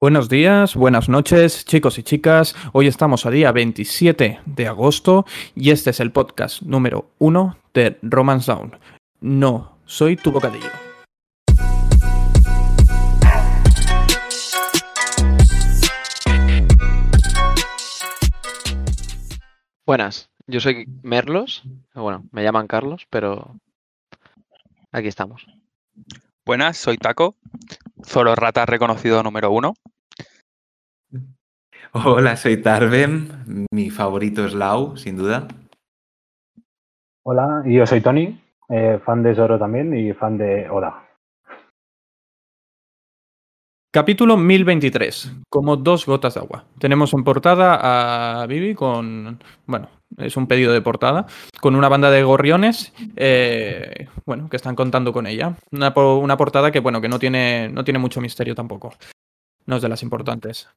Buenos días, buenas noches, chicos y chicas. Hoy estamos a día 27 de agosto y este es el podcast número uno de Romance Down. No, soy tu bocadillo. Buenas, yo soy Merlos. Bueno, me llaman Carlos, pero aquí estamos. Buenas, soy Taco, Zoro Rata reconocido número uno. Hola, soy Tarvem. Mi favorito es Lau, sin duda. Hola, y yo soy Tony, eh, fan de Zoro también y fan de Oda. Capítulo 1023, como dos gotas de agua. Tenemos en portada a Vivi con, bueno, es un pedido de portada, con una banda de gorriones, eh, bueno, que están contando con ella. Una, po- una portada que, bueno, que no tiene, no tiene mucho misterio tampoco. No es de las importantes.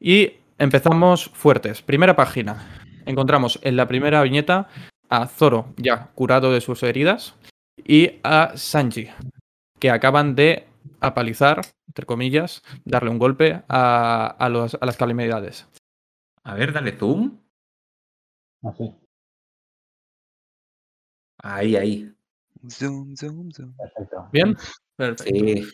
Y empezamos fuertes. Primera página. Encontramos en la primera viñeta a Zoro, ya curado de sus heridas, y a Sanji, que acaban de apalizar, entre comillas, darle un golpe a, a los- a las calamidades. A ver, dale zoom. Así, Ahí, ahí. Zoom, zoom, zoom. perfecto. ¿Bien? Perfecto. Sí.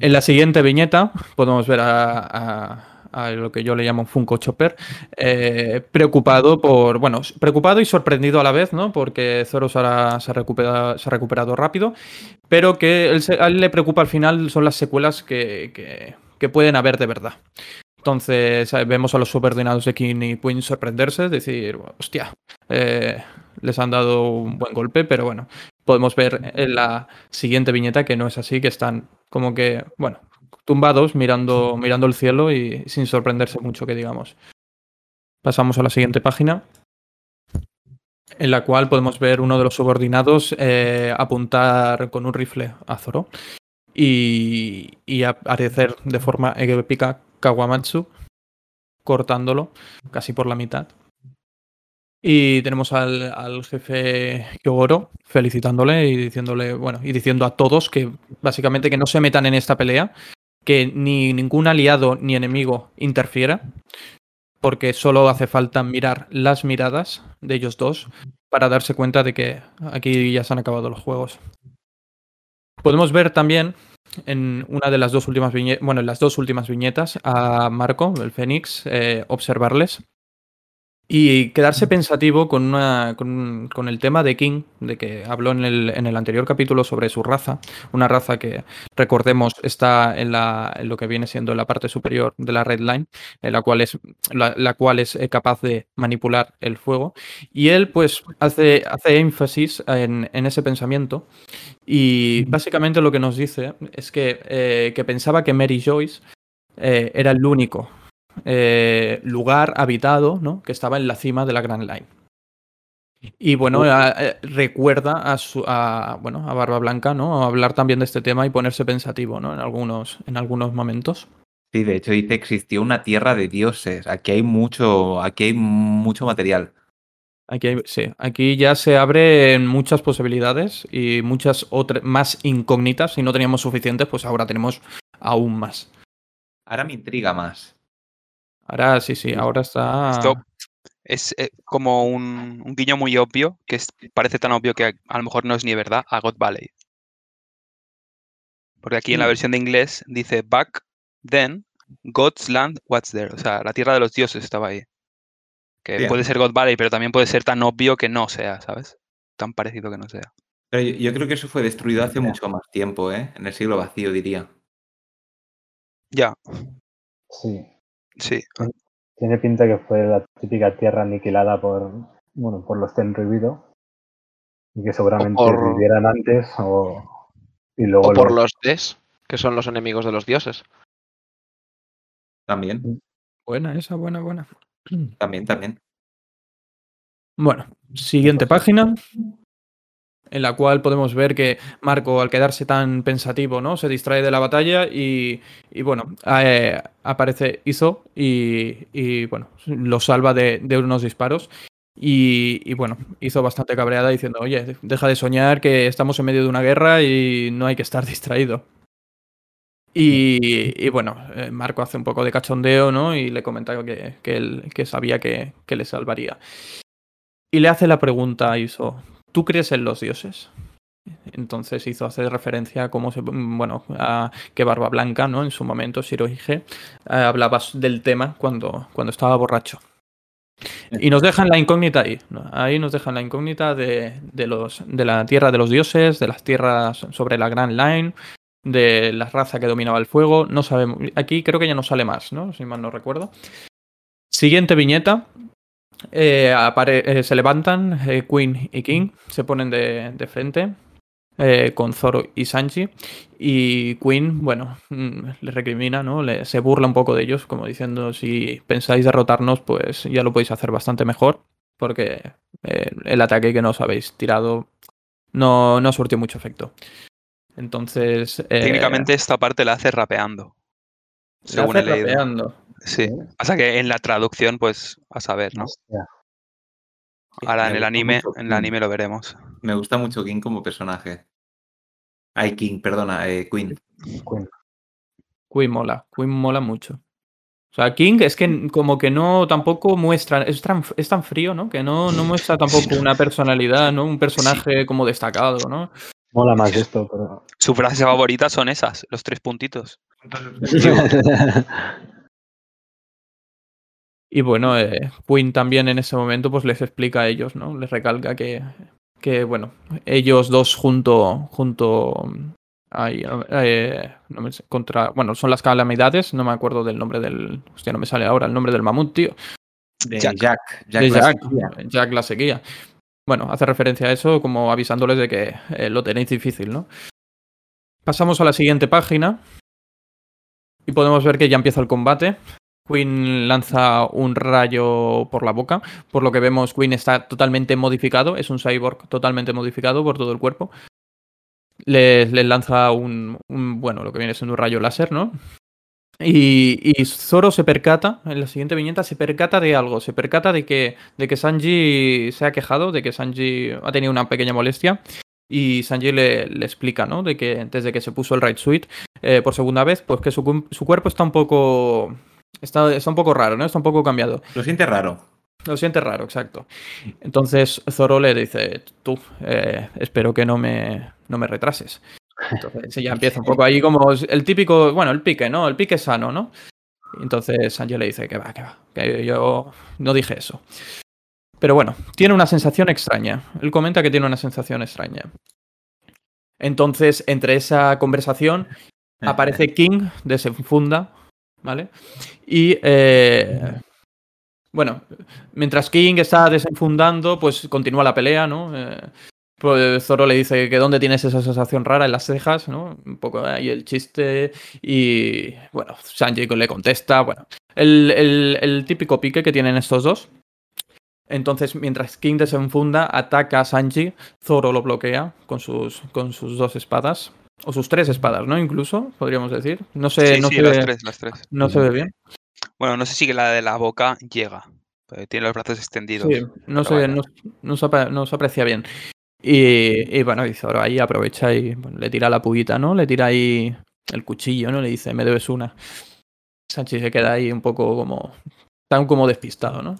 En la siguiente viñeta podemos ver a, a- a lo que yo le llamo un Funko Chopper, eh, preocupado por, bueno, preocupado y sorprendido a la vez, ¿no? Porque Zoro se ha, se ha recuperado, se ha recuperado rápido, pero que él se- a él le preocupa al final son las secuelas que, que- que pueden haber de verdad. Entonces eh, vemos a los subordinados de King y Queen sorprenderse, decir, hostia, eh, les han dado un buen golpe, pero bueno, podemos ver en la siguiente viñeta que no es así, que están como que, bueno, tumbados mirando, mirando el cielo y sin sorprenderse mucho, que digamos. Pasamos a la siguiente página, en la cual podemos ver uno de los subordinados eh, apuntar con un rifle a Zoro y, y aparecer de forma épica Kawamatsu, cortándolo casi por la mitad. Y tenemos al, al jefe Kyogoro felicitándole y diciéndole, bueno, y diciendo a todos que básicamente que no se metan en esta pelea, que ni ningún aliado ni enemigo interfiera, porque solo hace falta mirar las miradas de ellos dos para darse cuenta de que aquí ya se han acabado los juegos. Podemos ver también en una de las dos últimas viñetas, bueno, en las dos últimas viñetas a Marco, el Fénix, eh, observarles y quedarse pensativo con, una, con, con el tema de King, de que habló en el, en el anterior capítulo sobre su raza, una raza que, recordemos, está en, la, en lo que viene siendo la parte superior de la Red Line, en la cual es, la, la cual es capaz de manipular el fuego. Y él, pues, hace, hace énfasis en, en ese pensamiento. Y básicamente lo que nos dice es que, eh, que pensaba que Mary Joyce eh, era el único eh, lugar habitado ¿no? que estaba en la cima de la Grand Line. Y bueno, a- eh, recuerda a, su, a, bueno, a Barba Blanca, ¿no? Hablar también de este tema y ponerse pensativo, ¿no? En algunos, en algunos momentos. Sí, de hecho dice existió una tierra de dioses. Aquí hay mucho, aquí hay mucho material. Aquí, hay- sí, aquí ya se abren muchas posibilidades y muchas otras más incógnitas. Si no teníamos suficientes, pues ahora tenemos aún más. Ahora me intriga más. Ahora sí, sí, ahora está. Esto es eh, como un, un guiño muy obvio, que es- parece tan obvio que a, a lo mejor no es ni verdad, a God Valley. Porque aquí en la versión de inglés dice back then, God's land, what's there. O sea, la tierra de los dioses estaba ahí. Que Bien. puede ser God Valley, pero también puede ser tan obvio que no sea, ¿sabes? Tan parecido que no sea. Pero yo, yo creo que eso fue destruido hace mucho más tiempo, ¿eh? En el siglo vacío, diría. Ya, Sí, sí. tiene pinta que fue la típica tierra aniquilada por, bueno, por los Tenryubido y que seguramente por- vivieran antes o y luego O por los- los Des, que son los enemigos de los dioses. También, Buena, esa, buena, buena. también, también. Bueno, siguiente página. En la cual podemos ver que Marco, al quedarse tan pensativo, ¿no? Se distrae de la batalla y, y, bueno, eh, aparece Izo y, y, bueno, lo salva de, de unos disparos. Y, y, bueno, hizo bastante cabreada diciendo, oye, deja de soñar que estamos en medio de una guerra y no hay que estar distraído. Y, y bueno, eh, Marco hace un poco de cachondeo, ¿no? Y le comenta que, que él que sabía que, que le salvaría. Y le hace la pregunta a Iso, ¿tú crees en los dioses? Entonces hizo hacer referencia a cómo se, bueno, a que Barba Blanca, ¿no? En su momento, Shirohige, eh, hablaba del tema cuando, cuando estaba borracho. Y nos dejan la incógnita ahí. Ahí nos dejan la incógnita de, de, los, de la tierra de los dioses, de las tierras sobre la Grand Line, de la raza que dominaba el fuego. No sabemos. Aquí creo que ya no sale más, ¿no? Si mal no recuerdo. Siguiente viñeta. Eh, apare- eh, se levantan eh, Queen y King, se ponen de, de frente eh, con Zoro y Sanji. Y Queen, bueno, mm, le recrimina, ¿no? Le- se burla un poco de ellos, como diciendo: si pensáis derrotarnos, pues ya lo podéis hacer bastante mejor. Porque eh, el ataque que nos habéis tirado no, no surtió mucho efecto. Entonces. eh, Técnicamente esta parte la hace rapeando. se Según hace he leído. rapeando. Sí. Pasa que en la traducción, pues, a saber, ¿no? Hostia. Ahora en el anime, mucho en el anime lo veremos. Me gusta mucho King como personaje. Ay, King, perdona, eh, Queen. Queen. Queen mola, Queen mola mucho. O sea, King es que como que no tampoco muestra, es tan, es tan frío, ¿no? Que no, no muestra tampoco una personalidad, ¿no? Un personaje como destacado, ¿no? Mola más esto, pero. Sus frases favoritas son esas, los tres puntitos. Y bueno, eh, Queen también en ese momento pues les explica a ellos, ¿no? Les recalca que, que bueno, ellos dos junto, junto ay, eh, no me sé, contra, bueno, son las calamidades, no me acuerdo del nombre del, hostia, no me sale ahora el nombre del mamut, tío. De Jack. Jack. Jack, de la Jack, seguía. Jack la seguía. Bueno, hace referencia a eso como avisándoles de que eh, lo tenéis difícil, ¿no? Pasamos a la siguiente página y podemos ver que ya empieza el combate. Queen lanza un rayo por la boca. Por lo que vemos, Queen está totalmente modificado. Es un cyborg totalmente modificado por todo el cuerpo. Les, lanza un, bueno, lo que viene siendo un rayo láser, ¿no? Y, Zoro se percata, en la siguiente viñeta, se percata de algo. Se percata de que, de que Sanji se ha quejado, de que Sanji ha tenido una pequeña molestia. Y Sanji le, le explica, ¿no? De que desde que se puso el Right Suite eh, por segunda vez, pues que su, su cuerpo está un poco. Está, está un poco raro, ¿no? Está un poco cambiado. Lo siente raro. Lo siente raro, exacto. Entonces Zoro le dice, tú, eh, espero que no me, no me retrases. Entonces ya empieza un poco ahí como el típico, bueno, el pique, ¿no? El pique sano, ¿no? Entonces Sanji le dice que va, que va, que yo no dije eso. Pero bueno, tiene una sensación extraña. Él comenta que tiene una sensación extraña. Entonces, entre esa conversación, aparece King, desenfunda, ¿vale? Y eh, bueno, mientras King está desenfundando, pues continúa la pelea, ¿no? Eh, pues Zoro le dice que dónde tienes esa sensación rara en las cejas, ¿no? Un poco ahí el chiste. Y bueno, Sanji le contesta. Bueno, el, el- típico pique que tienen estos dos. Entonces, mientras King desenfunda, ataca a Sanji, Zoro lo bloquea con sus, con sus dos espadas. O sus tres espadas, ¿no? Incluso, podríamos decir. No sé, Sí, no sí, se las ve- tres, las tres. no se ve bien. Bueno, no sé si la de la boca llega. tiene los brazos extendidos. Sí, no, se, no, no se apre- no se aprecia bien. Y, y bueno, y Zoro ahí aprovecha y bueno, le tira la puguita, ¿no? Le tira ahí el cuchillo, ¿no? Le dice, me debes una. Sanchi se queda ahí un poco como. tan como despistado, ¿no?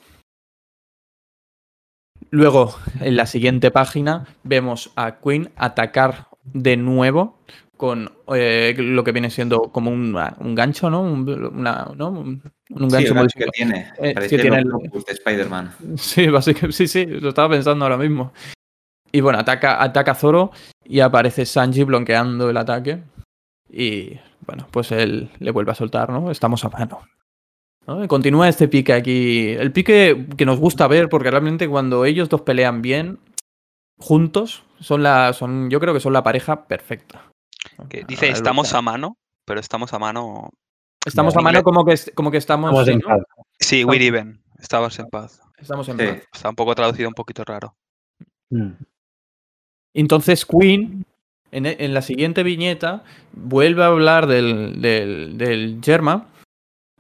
Luego, en la siguiente página, vemos a Queen atacar de nuevo con eh, lo que viene siendo como un, un gancho, ¿no? Un, una- ¿no? un, un Sí, gancho el gancho que tiene. Eh, que tiene el de Spider-Man. Sí, básicamente, sí, sí, lo estaba pensando ahora mismo. Y bueno, ataca, ataca a Zoro y aparece Sanji bloqueando el ataque. Y bueno, pues él le vuelve a soltar, ¿no? Estamos a mano. continúa este pique aquí. El pique que nos gusta ver, porque realmente cuando ellos dos pelean bien, juntos, son la. son, yo creo que son la pareja perfecta. Que dice, estamos a mano, pero estamos a mano. Estamos a mano inglés- como que, como que estamos. En ¿no? paz. Sí, Estamos- we're even. Estabas en paz. Estamos en Sí. paz. Está un poco traducido, un poquito raro. Mm. Entonces Queen, en, en la siguiente viñeta, vuelve a hablar del, del, del Germa,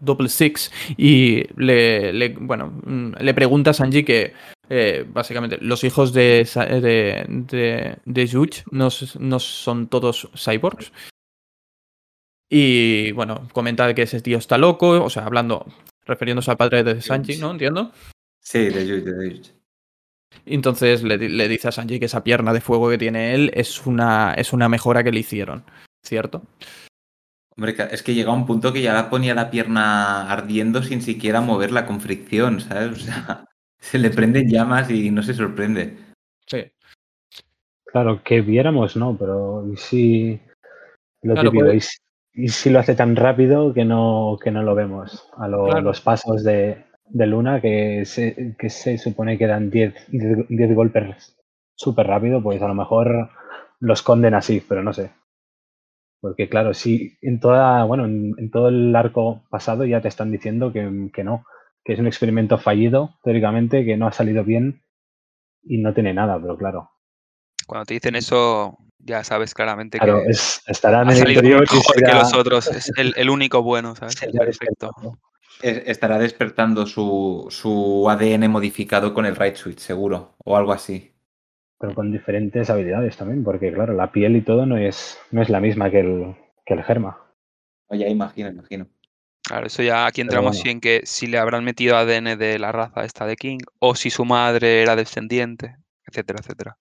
Double Six, y le, le- bueno, mm, le pregunta a Sanji que eh, básicamente los hijos de, de, de, de Yuch no, son todos cyborgs. Y bueno, comenta que ese tío está loco, o sea, hablando, refiriéndose al padre de Sanji, ¿no? Entiendo. Sí, de Yuji, de. Entonces le, le dice a Sanji que esa pierna de fuego que tiene él es una, es una mejora que le hicieron, ¿cierto? Hombre, es que llega un punto que ya la ponía la pierna ardiendo sin siquiera moverla con fricción, ¿sabes? O sea, se le prenden llamas y no se sorprende. Sí. Claro, que viéramos, no, pero ¿y si lo Claro, típico, ¿y, si, y si lo hace tan rápido que no, que no lo vemos? A lo- Claro. los pasos de, de Luna, que se, que se supone que dan 10 10 10 golpes súper rápido, pues a lo mejor lo esconden así, pero no sé. Porque claro, si en toda, bueno, en, en todo el arco pasado ya te están diciendo que, que no, que es un experimento fallido, teóricamente, que no ha salido bien y no tiene nada, pero claro. Cuando te dicen eso, ya sabes claramente Claro, que es, estará en ha el salido interior mejor que será- los otros. Es el, el único bueno, ¿sabes? El perfecto. Estará despertando su, su ADN modificado con el Right Switch, seguro, o algo así. Pero con diferentes habilidades también, porque claro, la piel y todo no es, no es la misma que el, que el germa. Oye, imagino, imagino. Claro, eso ya aquí entramos bueno. en que si le habrán metido ADN de la raza esta de King, o si su madre era descendiente, etcétera, etcétera.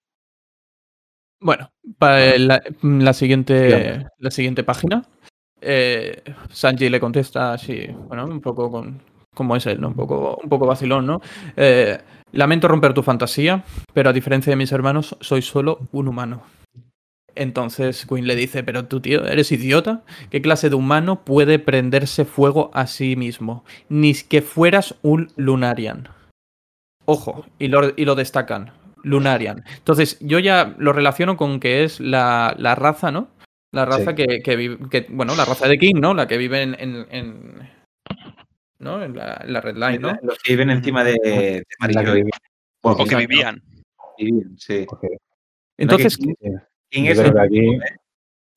Bueno, para la, la siguiente, la siguiente página, eh, Sanji le contesta así, bueno, un poco con, como es él, ¿no? Un poco, un poco vacilón, ¿no? Eh, Lamento romper tu fantasía, pero a diferencia de mis hermanos, soy solo un humano. Entonces Queen le dice, pero tú, tío, ¿eres idiota? ¿Qué clase de humano puede prenderse fuego a sí mismo? Ni que fueras un Lunarian. Ojo, y lo, y lo destacan. Lunarian. Entonces, yo ya lo relaciono con que es la, la raza, ¿no? La raza Sí. que, que vive, que- bueno, la raza de King, ¿no? La que vive en, en, en- ¿no? En la, en la Red Line, ¿no? Los que viven encima de, de Bueno, O que vivían. vivían, sí. Entonces, yo es el aquí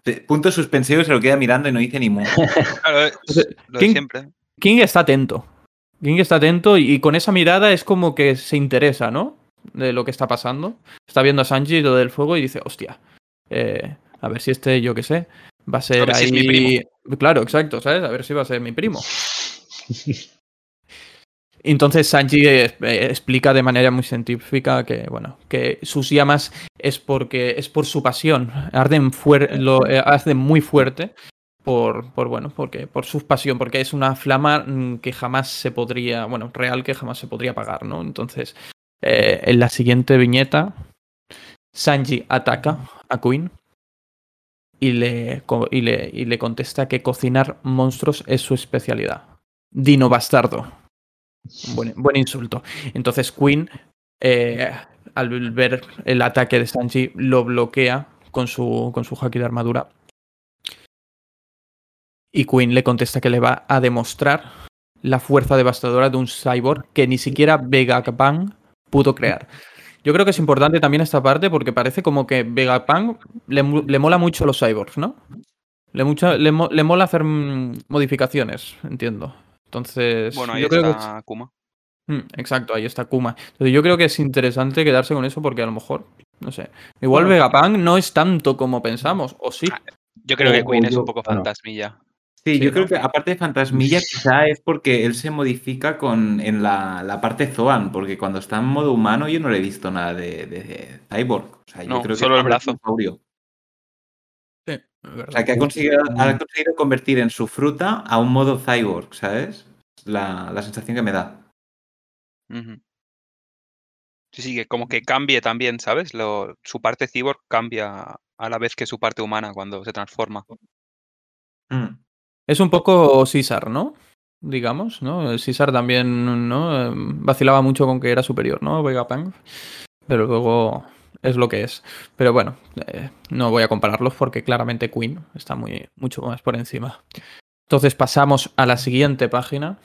de- punto suspensivo y se lo queda mirando y no dice ni mu. Claro, es lo de King- siempre. King está atento. King está atento y, y con esa mirada es como que se interesa, ¿no? De lo que está pasando. Está viendo a Sanji lo del fuego y dice, hostia, eh, a ver si este, yo qué sé, va a ser ver si ahí. es mi primo. Claro, exacto, ¿sabes? A ver si va a ser mi primo. Entonces Sanji eh, eh, explica de manera muy científica que, bueno, que sus llamas es porque es por su pasión, arden, fuer- lo, eh, muy fuerte por, por, bueno, porque por su pasión, porque es una flama mm, que jamás se podría, bueno, real que jamás se podría apagar, ¿no? Entonces, en la siguiente viñeta, Sanji ataca a Queen y le, y le, y le contesta que cocinar monstruos es su especialidad. Dino bastardo. Buen, buen insulto. Entonces Queen, eh, al ver el ataque de Sanji, lo bloquea con su, con su haki de armadura. Y Queen le contesta que le va a demostrar la fuerza devastadora de un cyborg que ni siquiera Vegapunk pudo crear. Yo creo que es importante también esta parte porque parece como que Vegapunk le, le mola mucho los cyborgs, ¿no? Le, mucha- le, le mola hacer mm, modificaciones, entiendo. Entonces, Bueno, ahí yo creo que está Kuma. Mm, Exacto, ahí está Kuma. Entonces yo creo que es interesante quedarse con eso porque a lo mejor, no sé, igual Bueno. Vegapunk no es tanto como pensamos, o sí. Ah, Yo creo que Queen es un poco fantasmilla. Sí, Sí, yo ¿no? creo que aparte de Fantasmilla, quizá es porque él se modifica con, en la, la parte Zoan, porque cuando está en modo humano yo no le he visto nada de, de- de Cyborg. O sea, yo No, creo que solo el es un brazo. O sea, que ha conseguido, ha conseguido convertir en su fruta a un modo Cyborg, ¿sabes? La, la sensación que me da. Sí, sí, que como que cambie también, ¿sabes? Lo, su parte cyborg cambia a la vez que su parte humana cuando se transforma. Mm. Es un poco César, ¿no? Digamos, ¿no? César también, ¿no? Em, Vacilaba mucho con que era superior, ¿no? Vegapunk. Pero luego es lo que es. Pero bueno, eh, no voy a compararlos porque claramente Queen está muy, mucho más por encima. Entonces pasamos a la siguiente página.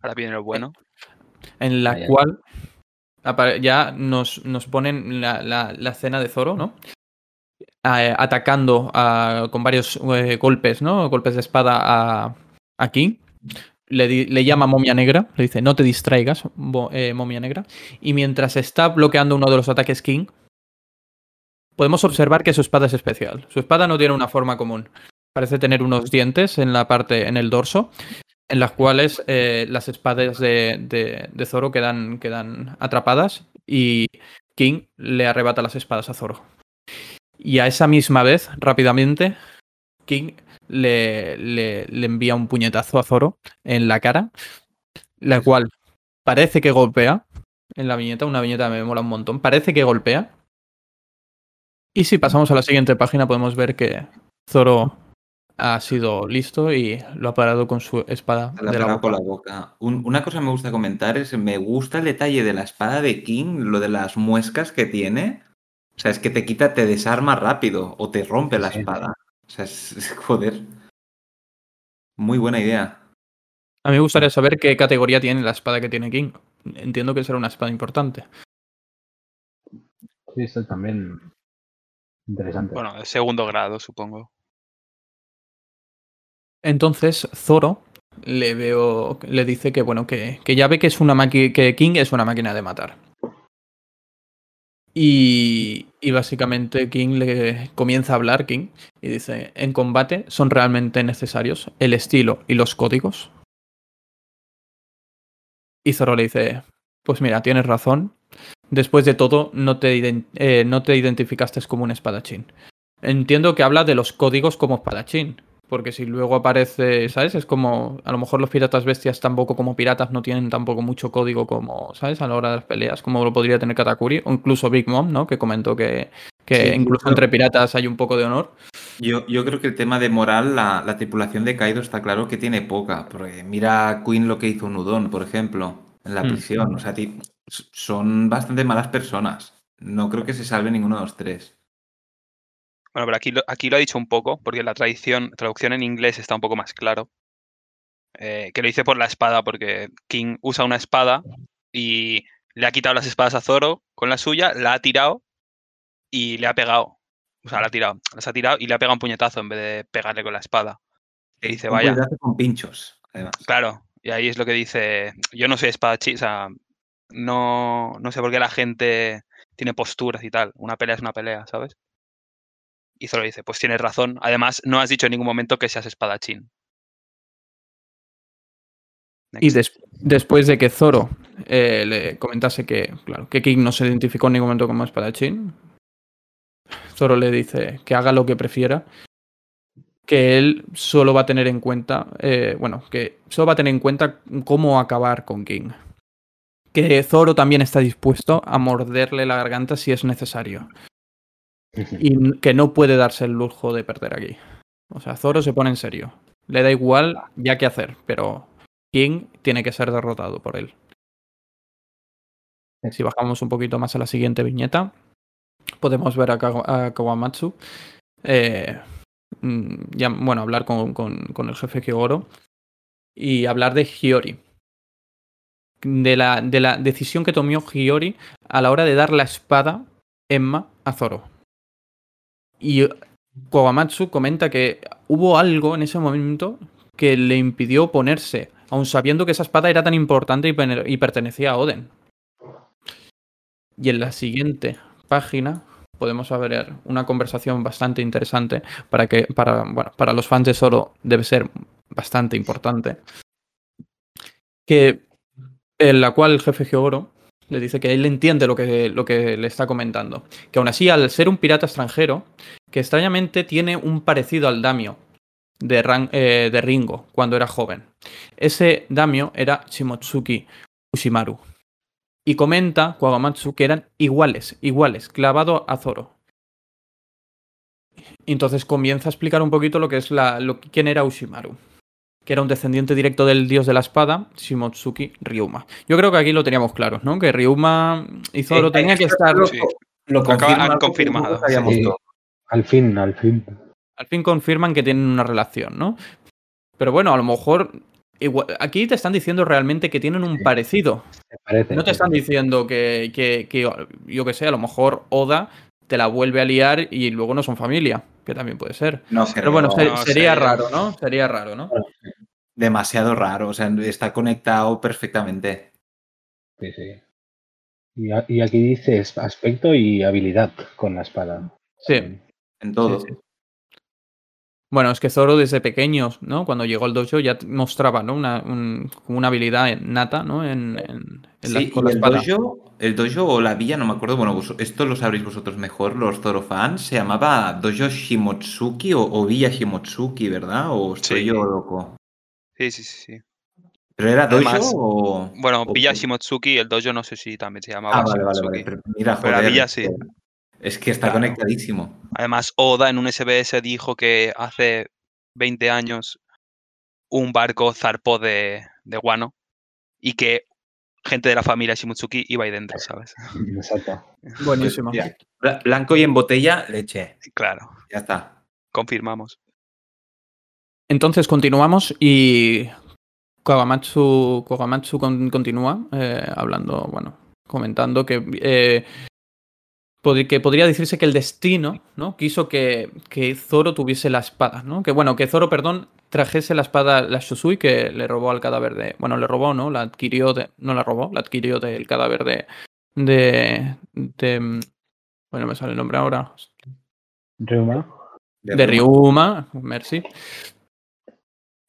Ahora viene lo bueno. en la cual ya nos, nos ponen la, la- la escena de Zoro, ¿no? A- atacando a- con varios eh, golpes, ¿no? Golpes de espada a, a King. Le, di- le llama momia negra, le dice no te distraigas, bo- eh, momia negra. Y mientras está bloqueando uno de los ataques King, podemos observar que su espada es especial. Su espada no tiene una forma común. parece tener unos dientes en la parte, en el dorso, en las cuales eh, las espadas de, de, Zoro quedan, quedan atrapadas y King le arrebata las espadas a Zoro. Y a esa misma vez, rápidamente, King le, le, le envía un puñetazo a Zoro en la cara, la cual parece que golpea en la viñeta, una viñeta me mola un montón, parece que golpea. Y si pasamos a la siguiente página podemos ver que Zoro ha sido listo y lo ha parado con su espada La de la boca. con la boca. Un- una cosa que me gusta comentar es, me gusta el detalle de la espada de King, lo de las muescas que tiene. O sea, es que te quita, te desarma rápido o te rompe la Sí. espada. O sea, es, es- joder. Muy buena idea. A mí me gustaría saber qué categoría tiene la espada que tiene King. Entiendo que será una espada importante. Sí, esto también interesante. Bueno, de segundo grado, supongo. Entonces, Zoro le veo, le dice que bueno, que, que ya ve que es una maqui- que King es una máquina de matar. Y, y básicamente King le comienza a hablar King y dice, en combate son realmente necesarios el estilo y los códigos. Y Zoro le dice, pues mira, tienes razón. Después de todo, no te, eh, no te identificaste como un espadachín. Entiendo que habla de los códigos como espadachín. Porque si luego aparece, ¿sabes? Es como, a lo mejor los piratas bestias tampoco como piratas no tienen tampoco mucho código como, ¿sabes? A la hora de las peleas, como lo podría tener Katakuri, o incluso Big Mom, ¿no? Que comentó que, que Sí, incluso entre piratas hay un poco de honor. Yo, yo creo que el tema de moral, la, la tripulación de Kaido está claro que tiene poca. Porque mira a Queen lo que hizo Nudon, por ejemplo, en la Mm. prisión. O sea, son bastante malas personas. No creo que se salve ninguno de los tres. Bueno, pero aquí lo, aquí lo ha dicho un poco, porque la tradición, traducción en inglés está un poco más claro. Eh, que lo dice por la espada, porque King usa una espada y le ha quitado las espadas a Zoro con la suya, la ha tirado y le ha pegado. O sea, la ha tirado, las ha tirado y le ha pegado un puñetazo en vez de pegarle con la espada. Y dice, Un vaya, con pinchos, además. claro. Y ahí es lo que dice, yo no soy espadachín, o sea, no, no sé por qué la gente tiene posturas y tal. Una pelea es una pelea, ¿sabes? Y Zoro dice, pues tienes razón. Además, no has dicho en ningún momento que seas espadachín. Y des- después de que Zoro eh, le comentase que, claro, que King no se identificó en ningún momento como espadachín, Zoro le dice que haga lo que prefiera, que él solo va a tener en cuenta, eh, bueno, que solo va a tener en cuenta cómo acabar con King. Que Zoro también está dispuesto a morderle la garganta si es necesario. Y que no puede darse el lujo de perder aquí. O sea, Zoro se pone en serio. Le da igual ya qué hacer, pero King tiene que ser derrotado por él. Si bajamos un poquito más a la siguiente viñeta, podemos ver a, Kawa- a Kawamatsu. eh, mm, ya, bueno, hablar con, con- con el jefe Kyogoro y hablar de Hiyori. De la, de la decisión que tomó Hiyori a la hora de dar la espada Emma a Zoro. Y Kawamatsu comenta que hubo algo en ese momento que le impidió ponerse, aun sabiendo que esa espada era tan importante y pertenecía a Oden. Y en la siguiente página podemos ver una conversación bastante interesante para que para, bueno, para los fans de Zoro debe ser bastante importante. Que en la cual el jefe Hyogoro le dice que él entiende lo que, lo que le está comentando. Que aún así, al ser un pirata extranjero, que extrañamente tiene un parecido al Damio de, eh, Ringo cuando era joven. Ese Damio era Shimotsuki Ushimaru. Y comenta Kwagamatsu que eran iguales, iguales, clavado a Zoro. Entonces comienza a explicar un poquito lo que es la, lo, quién era Ushimaru. Que era un descendiente directo del dios de la espada, Shimotsuki Ryuma. Yo creo que aquí lo teníamos claro, ¿no? Que Ryuma y Zoro Eh, tenían que esto estar. Lo, Sí. lo confirma han confirmado, sí. todo. Al fin, al fin. Al fin confirman que tienen una relación, ¿no? Pero bueno, a lo mejor. igual- aquí te están diciendo realmente que tienen un Sí. parecido. Parece. No te están diciendo que, que, que, yo que sé, a lo mejor Oda te la vuelve a liar y luego no son familia, que también puede ser. No Pero bueno, creo. se- no sería raro, ¿no? Sería raro, ¿no? Demasiado raro. O sea, está conectado perfectamente. Sí, sí. Y, a- y aquí dices aspecto y habilidad con la espada. Sí. En todo. Sí, sí. Bueno, es que Zoro desde pequeño, ¿no? Cuando llegó al dojo ya mostraba, ¿no? Una, un- una habilidad nata, ¿no? En, en- en la- Sí, con la el espada. dojo, el dojo o la villa, no me acuerdo, bueno, vos- esto lo sabréis vosotros mejor, los Zoro fans, se llamaba Dojo Shimotsuki o, o Villa Shimotsuki, ¿verdad? ¿O estoy Sí. yo loco? Sí, sí, sí, sí. ¿Pero era dojo Además, o...? Bueno, o- Villa Shimotsuki, el dojo no sé si también se llamaba Ah, vale, vale. Pero mira, Pero joder, villa es sí. que- Es que está Claro. conectadísimo. Además, Oda en un SBS dijo que hace 20 años un barco zarpó de, de Wano y que gente de la familia Shimotsuki iba ahí dentro, ¿sabes? Exacto. Buenísimo. Blanco y en botella, leche. Claro, Ya está. confirmamos. Entonces continuamos y Kogamatsu, Kogamatsu con- continúa eh, hablando, bueno, comentando que, eh, pod- que podría decirse que el destino ¿no? quiso que, que Zoro tuviese la espada, ¿no? Que bueno, que Zoro, perdón, trajese la espada, la Shusui, que le robó al cadáver de. Bueno, le robó, ¿no? La adquirió de. No la robó, la adquirió del cadáver de. de. de bueno, me sale el nombre ahora. Ryuma. De Ryuma, merci.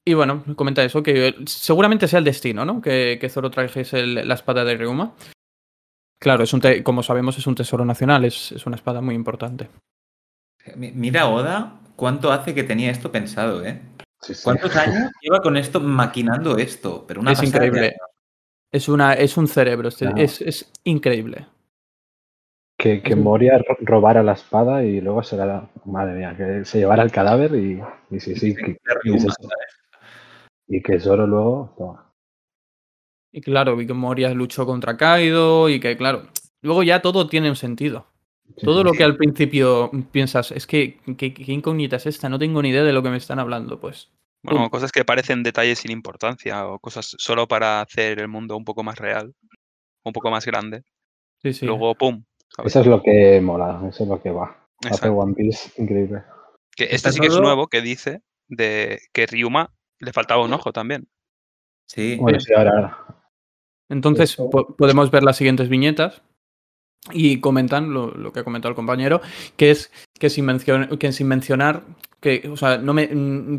Y bueno, comenta eso, que seguramente sea el destino, ¿no? Que, que Zoro trajese el- la espada de Ryuma. Claro, es un te- como sabemos, es un tesoro nacional, es, es una espada muy importante. Mi- Mira, Oda, ¿cuánto hace que tenía esto pensado, eh? Sí, sí. ¿Cuántos años lleva con esto maquinando esto? Pero una es increíble. Es, una, es un cerebro, es, es, es increíble. Que, que Moria ro- robara la espada y luego se la. Madre mía, que se llevara el cadáver y, y sí, sí. que- y, que Zoro luego. toma. Y claro, vi que Moria luchó contra Kaido y que, claro, luego ya todo tiene un sentido. Sí, Todo sí, lo sí. que al principio piensas, es que, ¿qué, qué incógnita es esta? No tengo ni idea de lo que me están hablando, pues. Bueno, Pum. cosas que parecen detalles sin importancia o cosas solo para hacer el mundo un poco más real, un poco más grande. Sí, sí. Luego, ¡pum! ¿sabes? Eso es lo que mola, eso es lo que va. Hace. One Piece increíble. Que este sí que es nuevo, que dice de que Ryuma le faltaba un ojo también. Sí. Bueno, sí, ahora. ahora. Entonces po- podemos ver las siguientes viñetas y comentan lo, lo que ha comentado el compañero, que es que sin, mencion- que sin mencionar que, o sea, no me, mm,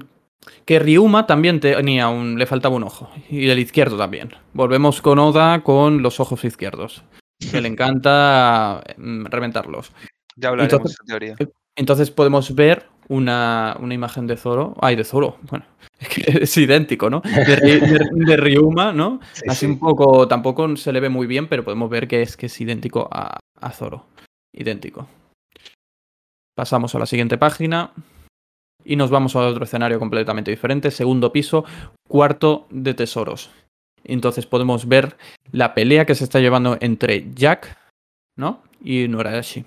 que Ryuma también tenía un, le faltaba un ojo y el izquierdo también. Volvemos con Oda con los ojos izquierdos, que le encanta mm, reventarlos. Ya hablaremos Entonces- de teoría. Entonces podemos ver una, una imagen de Zoro, ay, de Zoro, bueno, es que es idéntico, ¿no? De, de- de Ryuma, ¿no? Sí, Así sí. un poco, tampoco se le ve muy bien, pero podemos ver que es que es idéntico a, a Zoro. Idéntico. Pasamos a la siguiente página y nos vamos a otro escenario completamente diferente. Segundo piso, cuarto de tesoros. Entonces podemos ver la pelea que se está llevando entre Jack, ¿no? Y Norarashi.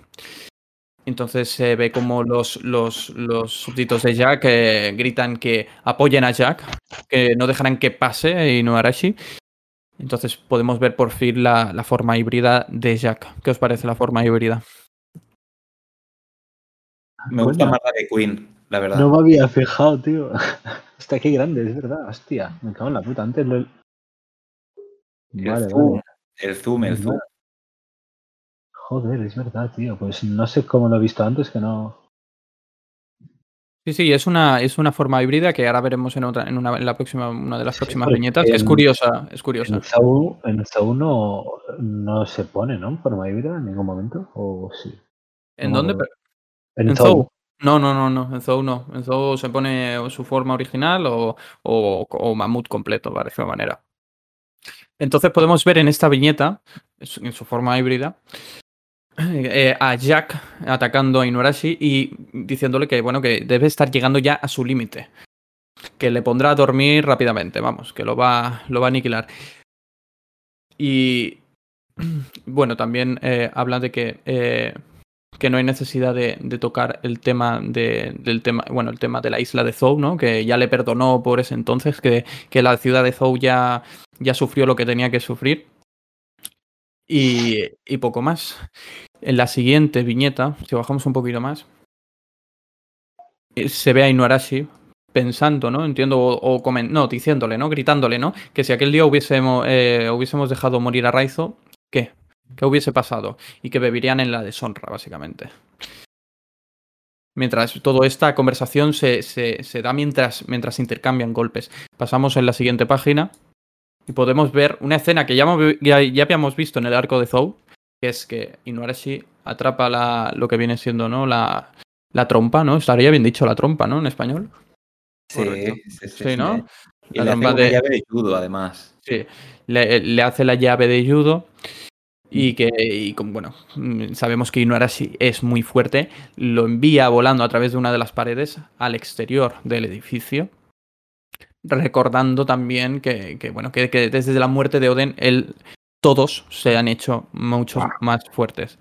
Entonces se ve como los, los, los súbditos de Jack eh, gritan que apoyen a Jack, que no dejarán que pase Inuarashi. Entonces podemos ver por fin la, la forma híbrida de Jack. ¿Qué os parece la forma híbrida? Me gusta Coño, más la de Queen, la verdad. No me había fijado, tío. Hasta aquí grande, es verdad. Hostia, me cago en la puta. Antes lo. el, Vale, zoom, vale. el zoom, el zoom. Joder, es verdad, tío. Pues no sé cómo lo he visto antes, que no. Sí, sí, es una, es una forma híbrida que ahora veremos en otra, en una, en la próxima, una de las Sí, próximas viñetas, es curiosa, es curiosa. En Zou, en no, no se pone, ¿no? En forma híbrida en ningún momento. ¿O sí? ¿En dónde? En, ¿En Zou. No, no, no, no, en Zou no. En Zou se pone su forma original o, o, o mamut completo, de alguna manera. Entonces podemos ver en esta viñeta, en su forma híbrida, eh, a Jack atacando a Inuarashi y diciéndole que, bueno, que debe estar llegando ya a su límite. Que le pondrá a dormir rápidamente, vamos, que lo va, lo va a aniquilar. Y bueno, también eh, habla de que, eh, que no hay necesidad de, de tocar el tema de, del tema, bueno, el tema de la isla de Zou, ¿no? Que ya le perdonó por ese entonces, que, que la ciudad de Zou ya, ya sufrió lo que tenía que sufrir. Y, poco más. En la siguiente viñeta, si bajamos un poquito más, eh, se ve a Inuarashi pensando, ¿no? Entiendo, o, o no, diciéndole, ¿no? Gritándole, ¿no? Que si aquel día hubiésemos, eh, hubiésemos dejado morir a Raizo, ¿qué? ¿Qué hubiese pasado? Y que beberían en la deshonra, básicamente. Mientras toda esta conversación se, se, se da mientras, mientras intercambian golpes. Pasamos en la siguiente página y podemos ver una escena que ya, ya, ya habíamos visto en el arco de Zou, que es que Inuarashi atrapa la, lo que viene siendo ¿no? la, la trompa, ¿no? Estaría bien dicho la trompa, ¿no? En español. Sí, sí, sí, Sí, ¿no? Y La le hace trompa una de- llave de judo, además. Sí, le, le hace la llave de judo y que, y con- bueno, mm, sabemos que Inuarashi es muy fuerte, lo envía volando a través de una de las paredes al exterior del edificio, recordando también que, que, bueno, que, que desde la muerte de Oden, él, todos se han hecho mucho más fuertes.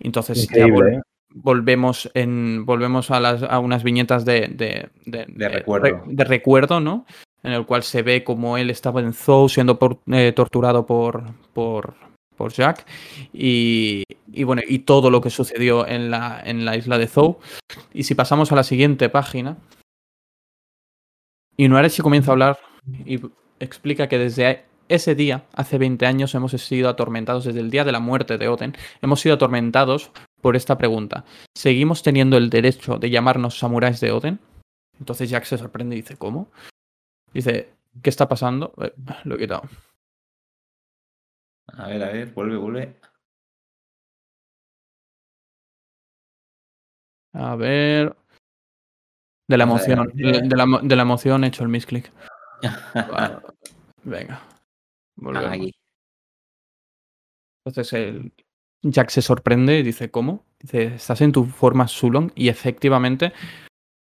Entonces ya vol- Increíble, ¿eh? volvemos en volvemos a las a unas viñetas de de, de- de- recuerdo. de recuerdo, ¿no? En el cual se ve como él estaba en Zou siendo por- eh, torturado por por por Jack y, y bueno y todo lo que sucedió en la en la isla de Zou y si pasamos a la siguiente página Inuarashi comienza a hablar y explica que desde ese día, hace 20 años, hemos sido atormentados, desde el día de la muerte de Oden, hemos sido atormentados por esta pregunta. ¿Seguimos teniendo el derecho de llamarnos samuráis de Oden? Entonces Jack se sorprende y dice, ¿cómo? Dice, ¿qué está pasando? Eh, lo he quitado. A ver, a ver, vuelve, vuelve. A ver... De la emoción, Adelante. de la, de la emoción he hecho el misclick. Va, Venga. Volvemos. Aquí. Entonces el Jack se sorprende y dice, ¿cómo? Dice, estás en tu forma Sulong y efectivamente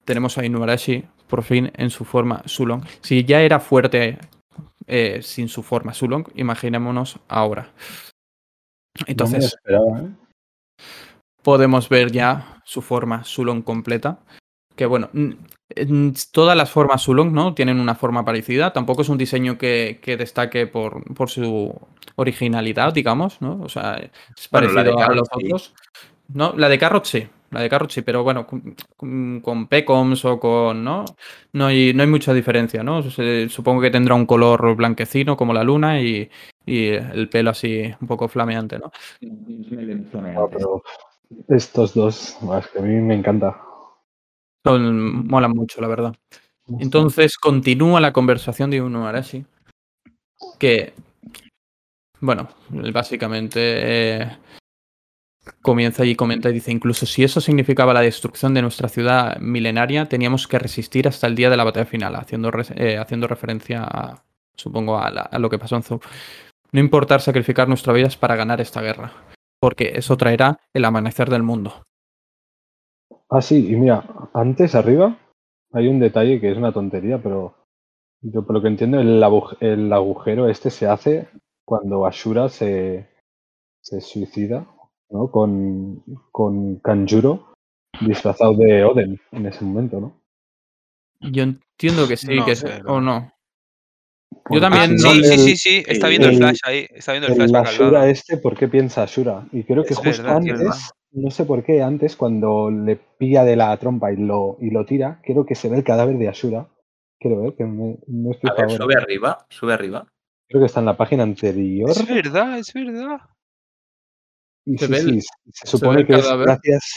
tenemos a Inuarashi por fin en su forma Sulong. Si ya era fuerte eh, sin su forma Sulong, imaginémonos ahora. No me lo Entonces esperaba, ¿eh? podemos ver ya su forma Sulong completa. Que bueno, todas las formas Sulong, ¿no? Tienen una forma parecida. Tampoco es un diseño que, que destaque por, por su originalidad, digamos, ¿no? O sea, es Bueno, la de parecido a los sí. otros. No, la de Carrot sí. La de Carrot sí, pero bueno, con, con- Pecoms o con. ¿no? No hay, no hay mucha diferencia, ¿no? Se- supongo que tendrá un color blanquecino como la luna y, y el pelo así un poco flameante, ¿no? Pero estos dos, es que a mí me encanta. Son, molan mucho, la verdad. Entonces continúa la conversación de Inuarashi, que, bueno, básicamente eh, comienza y comenta y dice, incluso si eso significaba la destrucción de nuestra ciudad milenaria, teníamos que resistir hasta el día de la batalla final, haciendo, eh, haciendo referencia, a, supongo, a, la- a lo que pasó en Zou. No importar sacrificar nuestras vidas para ganar esta guerra, porque eso traerá el amanecer del mundo. Ah, sí, y mira, antes arriba hay un detalle que es una tontería, pero yo por lo que entiendo, el, agu- el agujero este se hace cuando Ashura se, se suicida, ¿no? Con, con Kanjuro disfrazado de Oden en ese momento, ¿no? Yo entiendo que sí, No que sí, o no. Porque también. Sí, el- sí, sí, sí, está viendo el el- flash ahí, está viendo el Ashura este, ¿por qué piensa Ashura? Y creo que Es justo verdad, antes. No sé por qué, antes cuando le pilla de la trompa y lo, y lo tira, creo que se ve el cadáver de Ashura. Creo, ¿eh? Que me, no estoy A ver, sube arriba, sube arriba. Creo que está en la página anterior. Es verdad, es verdad. Y Se sí, ve el- sí, se supone que es gracias,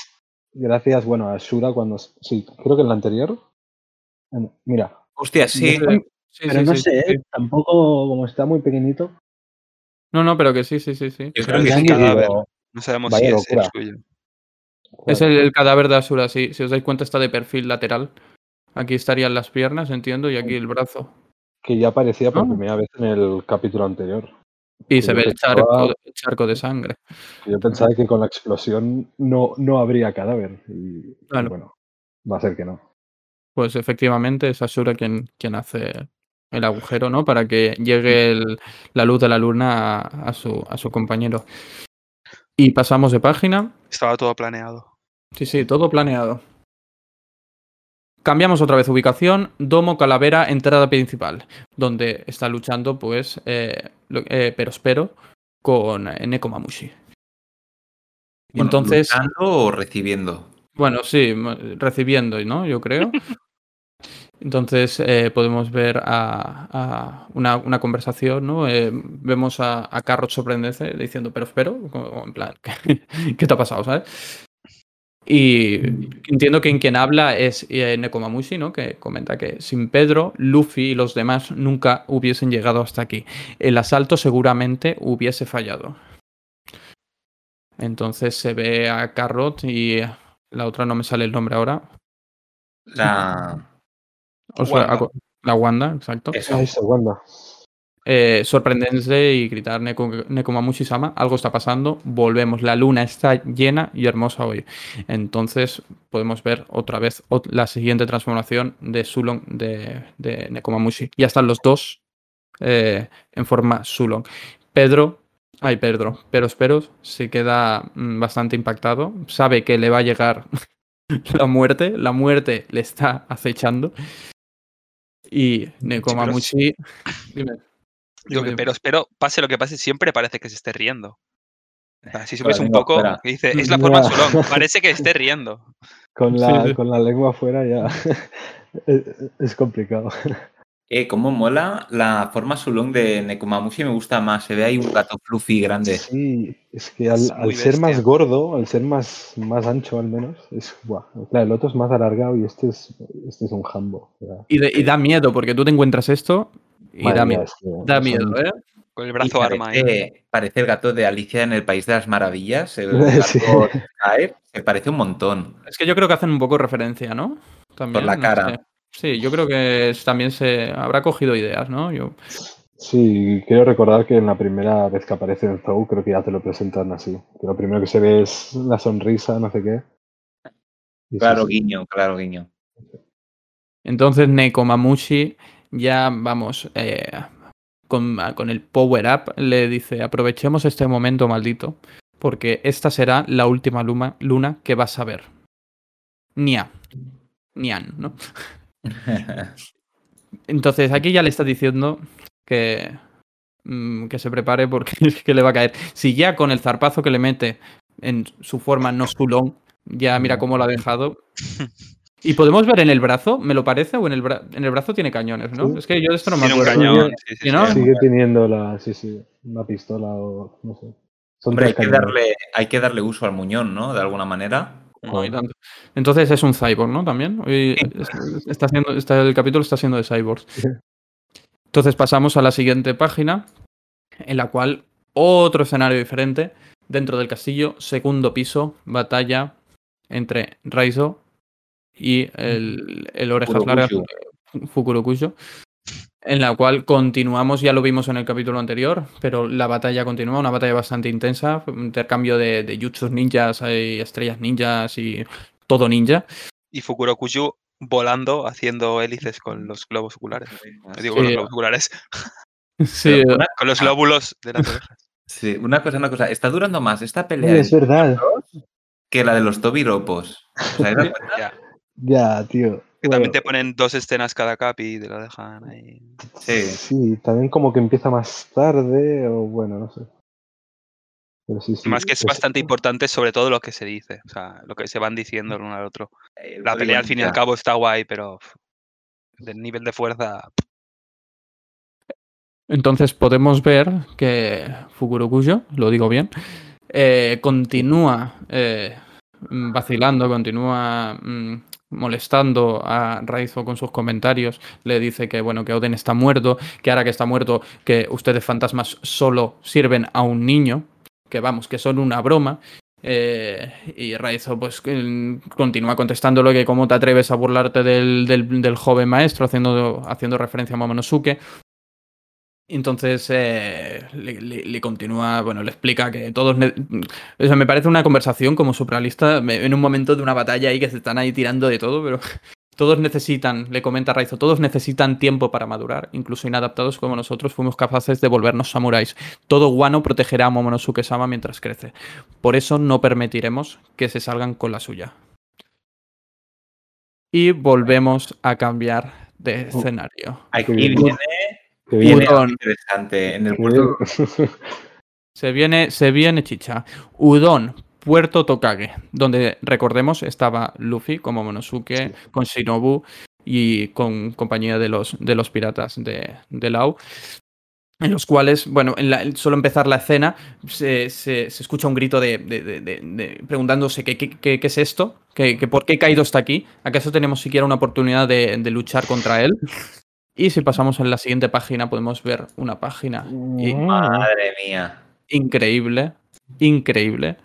gracias, bueno, a Ashura cuando... Sí, creo que en la anterior. Mira, Hostia, sí. Pero sí, no sí, sé, sí. ¿eh? tampoco, como está muy pequeñito. No, no, pero que sí, sí, sí, sí. Yo Creo que es un cadáver. No sabemos Vaya si es el locura. Es el, el cadáver de Asura, sí. Si os dais cuenta, está de perfil lateral. Aquí estarían las piernas, entiendo, y aquí el brazo. que ya aparecía por Ah. primera vez en el capítulo anterior. Y Que se ve el charco, el charco de sangre. Yo pensaba que con la explosión no, no habría cadáver. Y Claro. bueno, va a ser que no. Pues efectivamente es Asura quien, quien hace el agujero, ¿no? Para que llegue el- la luz de la luna a, a su, a su compañero. Y pasamos de página. Estaba todo planeado. Sí, sí, todo planeado. Cambiamos otra vez ubicación. Domo Calavera, entrada principal. Donde está luchando, pues, eh, eh, pero espero, con eh, Nekomamushi. Bueno, Entonces, ¿luchando o recibiendo? bueno, sí, recibiendo, ¿no? Yo creo. Entonces eh, podemos ver a, una, conversación, ¿no? Eh, vemos a, Carrot sorprenderse diciendo, pero como en plan, ¿qué, qué te ha pasado, sabes? Y entiendo que en quien habla es eh, Nekomamushi, ¿no? Que comenta que sin Pedro, Luffy y los demás nunca hubiesen llegado hasta aquí. El asalto seguramente hubiese fallado. Entonces se ve a Carrot y la otra no me sale el nombre ahora. La. O Wanda. la Wanda, exacto. Eso. Ah, eso, Wanda. Eh, sorprenderse y gritar Neko- Nekomamushi-sama, algo está pasando, volvemos, la luna está llena y hermosa hoy. Entonces podemos ver otra vez la siguiente transformación de Sulong de, de Nekomamushi. Ya están los dos eh, en forma Sulong. Pedro, ay Pedro, pero espero se queda mm, bastante impactado, sabe que le va a llegar la muerte, la muerte le está acechando. Y Nekomamushi... Dime. Digo que, pero espero, pase lo que pase, siempre parece que se esté riendo. O sea, si subes un poco, fuera. que dice, es la forma. Sulong, parece que esté riendo. Con Sí, la, sí. con la lengua afuera ya es, es complicado. Eh, cómo mola la forma Sulong de Nekomamushi, me gusta más. Se ve ahí un gato fluffy grande. Sí, es que al, Es al muy ser más gordo, al ser más, más ancho al menos, es buah. Claro, el otro es más alargado y este es, este es un jambo. Y, de- y da miedo, porque tú te encuentras esto y madre da miedo. es que Da miedo, ¿eh? Con el brazo arma ahí. parece, parece el gato de Alicia en el País de las Maravillas. El gato Sí. de Sky, se parece un montón. Es que yo creo que hacen un poco referencia, ¿no? También, Por la no cara. sé. Sí, yo creo que es- también se habrá cogido ideas, ¿no? Yo, Sí, quiero recordar que en la primera vez que aparece en Zou, creo que ya te lo presentan así. Que lo primero que se ve es la sonrisa, no sé qué. Y Claro, sí. guiño, claro, guiño. Entonces Nekomamushi ya vamos eh, con, con el power up le dice aprovechemos este momento maldito porque esta será la última luna, luna que vas a ver. Nia. Nian, ¿no? Entonces aquí ya le está diciendo que, mm, que se prepare porque es que le va a caer. Si ya con el zarpazo que le mete en su forma no Sulong, ya mira cómo lo ha dejado. Y podemos ver en el brazo, ¿me lo parece? O en el, bra- en el brazo tiene cañones, ¿no? Sí. Es que yo de esto no me Tiene un acuerdo. cañón. Sí, sí, ¿Sí, no? sí. Sigue teniendo la, sí, sí, una pistola o no sé. Son Hombre, hay que, darle, hay que darle uso al muñón, ¿no? De alguna manera. No, y tanto. Entonces es un cyborg, ¿no? También. Hoy está haciendo, está, el capítulo está siendo de cyborgs. Entonces pasamos a la siguiente página, en la cual otro escenario diferente. Dentro del castillo, segundo piso, batalla entre Raizo y el, el orejas largas Fukurokushu. En la cual continuamos, ya lo vimos en el capítulo anterior, pero la batalla continúa, una batalla bastante intensa, un intercambio de, de jutsus ninjas y estrellas ninjas y todo ninja. Y Fukurokushu volando, haciendo hélices con los globos oculares. Digo, con los globos oculares. Sí, Con los glóbulos de las orejas. sí, una cosa, una cosa. Está durando más esta pelea es verdad. que la de los Tobiropos. ¿Os habéis dado cuenta? Ya. Ya, tío. Que también te ponen dos escenas cada cap y te lo dejan ahí. Sí. Sí, también como que empieza más tarde o bueno, no sé. Pero sí, sí. Más que es pues- bastante importante sobre todo lo que se dice, o sea, lo que se van diciendo el uno al otro. El La pelea al fin y al cabo está guay, pero del nivel de fuerza. Entonces podemos ver que Fukurokusho, lo digo bien, eh, continúa eh, vacilando, continúa mm, molestando a Raizo con sus comentarios. Le dice que bueno, que Oden está muerto, que ahora que está muerto, que ustedes fantasmas solo sirven a un niño, que vamos, que son una broma. Eh, y Raizo pues que, continúa contestándolo que cómo te atreves a burlarte del, del- del joven maestro haciendo, haciendo referencia a Momonosuke. Entonces eh, le, le- le continúa, bueno, le explica que todos... ne- O sea, me parece una conversación como supralista me- en un momento de una batalla ahí que se están ahí tirando de todo, pero todos necesitan, le comenta Raizo, todos necesitan tiempo para madurar, incluso inadaptados como nosotros fuimos capaces de volvernos samuráis. Todo guano protegerá a Momonosuke-sama mientras crece. Por eso no permitiremos que se salgan con la suya. Y volvemos a cambiar de escenario. Aquí bien. viene, Qué viene Udon. interesante. En el qué puerto bien. Se viene, se viene chicha. Udon, Puerto Tokage, donde recordemos estaba Luffy como Monosuke, con Shinobu y con compañía de los, de los piratas de, de Lau. en los cuales, bueno, en la- solo empezar la escena se, se- se escucha un grito de, de- de- de- de- preguntándose qué, qué- qué- qué es esto, ¿Qué, qué- por qué Kaido está aquí, acaso tenemos siquiera una oportunidad de, de luchar contra él. Y si pasamos en la siguiente página podemos ver una página i- Madre mía. increíble, increíble,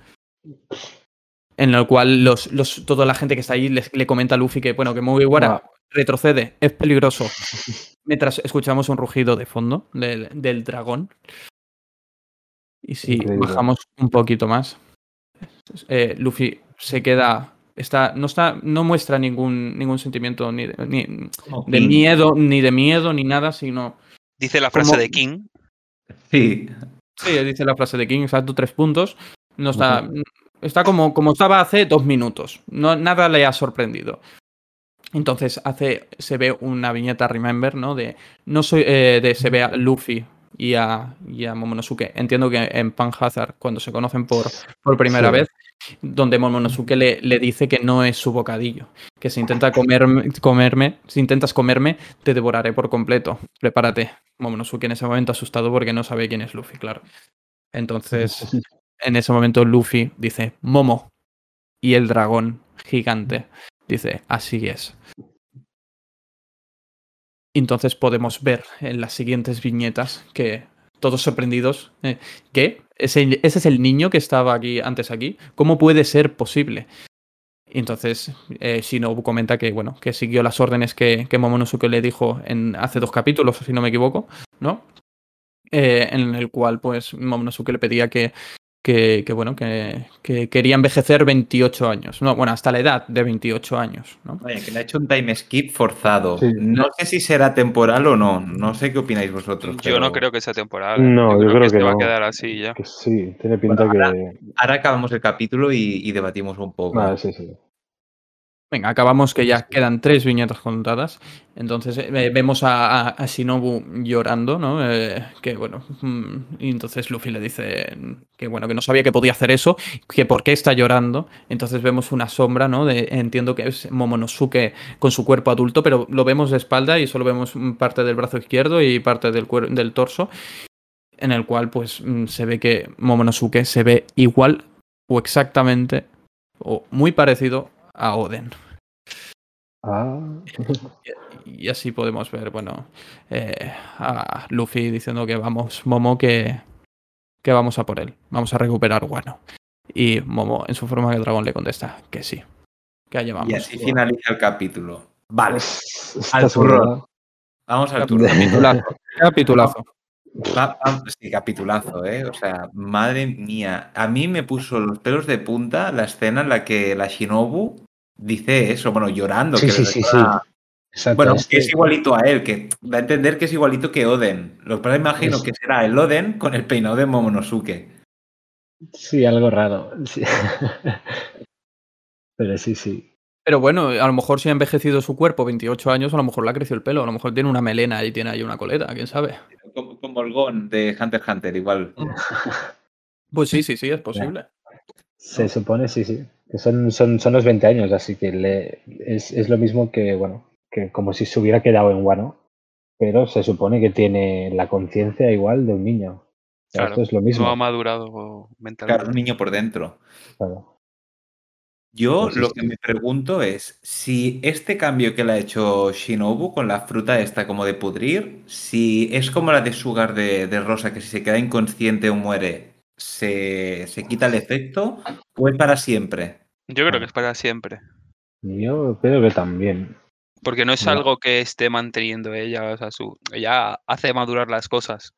en la cual los, los, toda la gente que está ahí les- le comenta a Luffy que, bueno, que Mugiwara Guau. retrocede, es peligroso. Mientras escuchamos un rugido de fondo del, del dragón. Y si Increíble. bajamos un poquito más, eh, Luffy se queda. Está, no, está, no muestra ningún, ningún sentimiento ni, de- ni de miedo, ni de miedo, ni nada, sino. Dice la frase Como- de King. Sí. Sí, dice la frase de King, exacto, tres puntos. No está. Está como, como estaba hace dos minutos. No, nada le ha sorprendido. Entonces hace, se ve una viñeta Remember, ¿no? De no soy, eh, de se ve a Luffy y a, y a Momonosuke. Entiendo que en Panhazard, cuando se conocen por, por primera Sí. vez, donde Momonosuke le, le dice que no es su bocadillo, que si intenta comerme, comerme, si intentas comerme, te devoraré por completo. Prepárate. Momonosuke en ese momento asustado porque no sabe quién es Luffy, claro. Entonces, en ese momento Luffy dice Momo y el dragón gigante dice así es. Entonces podemos ver en las siguientes viñetas que todos sorprendidos, eh, ¿qué? ¿Ese, es el niño que estaba aquí antes aquí. ¿Cómo puede ser posible? Entonces eh, Shinobu comenta que bueno que siguió las órdenes que, que Momonosuke le dijo en hace dos capítulos, si no me equivoco, ¿no? Eh, en el cual pues Momonosuke le pedía que que, que, bueno, que, que quería envejecer 28 años. No, bueno, hasta la edad de 28 años, ¿no? Vaya, que le ha hecho un time skip forzado. Sí. No sé si será temporal o no. No sé qué opináis vosotros. Yo no creo que sea temporal. No, yo creo que se va a no. quedar así ya. Que sí, tiene pinta Bueno, que. Ahora acabamos el capítulo y, y debatimos un poco. Ah, sí, sí. Venga, acabamos que ya quedan tres viñetas contadas. Entonces eh, vemos a, Shinobu llorando, ¿no? Eh, que bueno, mm, y entonces Luffy le dice que bueno, que no sabía que podía hacer eso, que por qué está llorando. Entonces vemos una sombra, ¿no? Entiendo que es Momonosuke con su cuerpo adulto, pero lo vemos de espalda y solo vemos mm, parte del brazo izquierdo y parte del, del torso, en el cual pues mm, se ve que Momonosuke se ve igual o exactamente o muy parecido a Oden. Ah, Y así podemos ver, bueno, eh, a Luffy diciendo que vamos, Momo, que, que vamos a por él, vamos a recuperar Wano. Y Momo, en su forma de dragón, le contesta que sí, que allá vamos. y así finaliza el capítulo. Vale, está Al turrón. vamos al turno. Capitulazo. Capitulazo. Sí, capitulazo, ¿eh? O sea, madre mía. A mí me puso los pelos de punta la escena en la que la Shinobu dice eso, bueno, llorando. Sí, que sí, sí, Exacto, Bueno, este- que es igualito a él, que da a entender que es igualito que Oden. Lo que pasa, imagino Es- que será el Oden con el peinado de Momonosuke. Sí, algo raro. sí. Pero sí, sí. Pero bueno, a lo mejor si ha envejecido su cuerpo 28 años, a lo mejor le ha crecido el pelo, a lo mejor tiene una melena y tiene ahí una coleta, quién sabe. Como, como el Gon de Hunter x Hunter, igual. Pues sí, sí, sí, es posible. Se supone, sí, sí. Que son, son, son los 20 años, así que le, es, es lo mismo que, bueno, que como si se hubiera quedado en Wano. Pero se supone que tiene la conciencia igual de un niño. Claro, Esto es lo mismo. No ha madurado mentalmente. Claro, un niño por dentro. claro. Yo Pues lo que me pregunto es si este cambio que le ha hecho Shinobu con la fruta esta como de pudrir, si es como la de Sugar de, de Rosa, que si se queda inconsciente o muere, se, se quita el efecto, o es para siempre. Yo creo que es para siempre. Yo creo que también. Porque no es algo que esté manteniendo ella. O sea, su, ella hace madurar las cosas.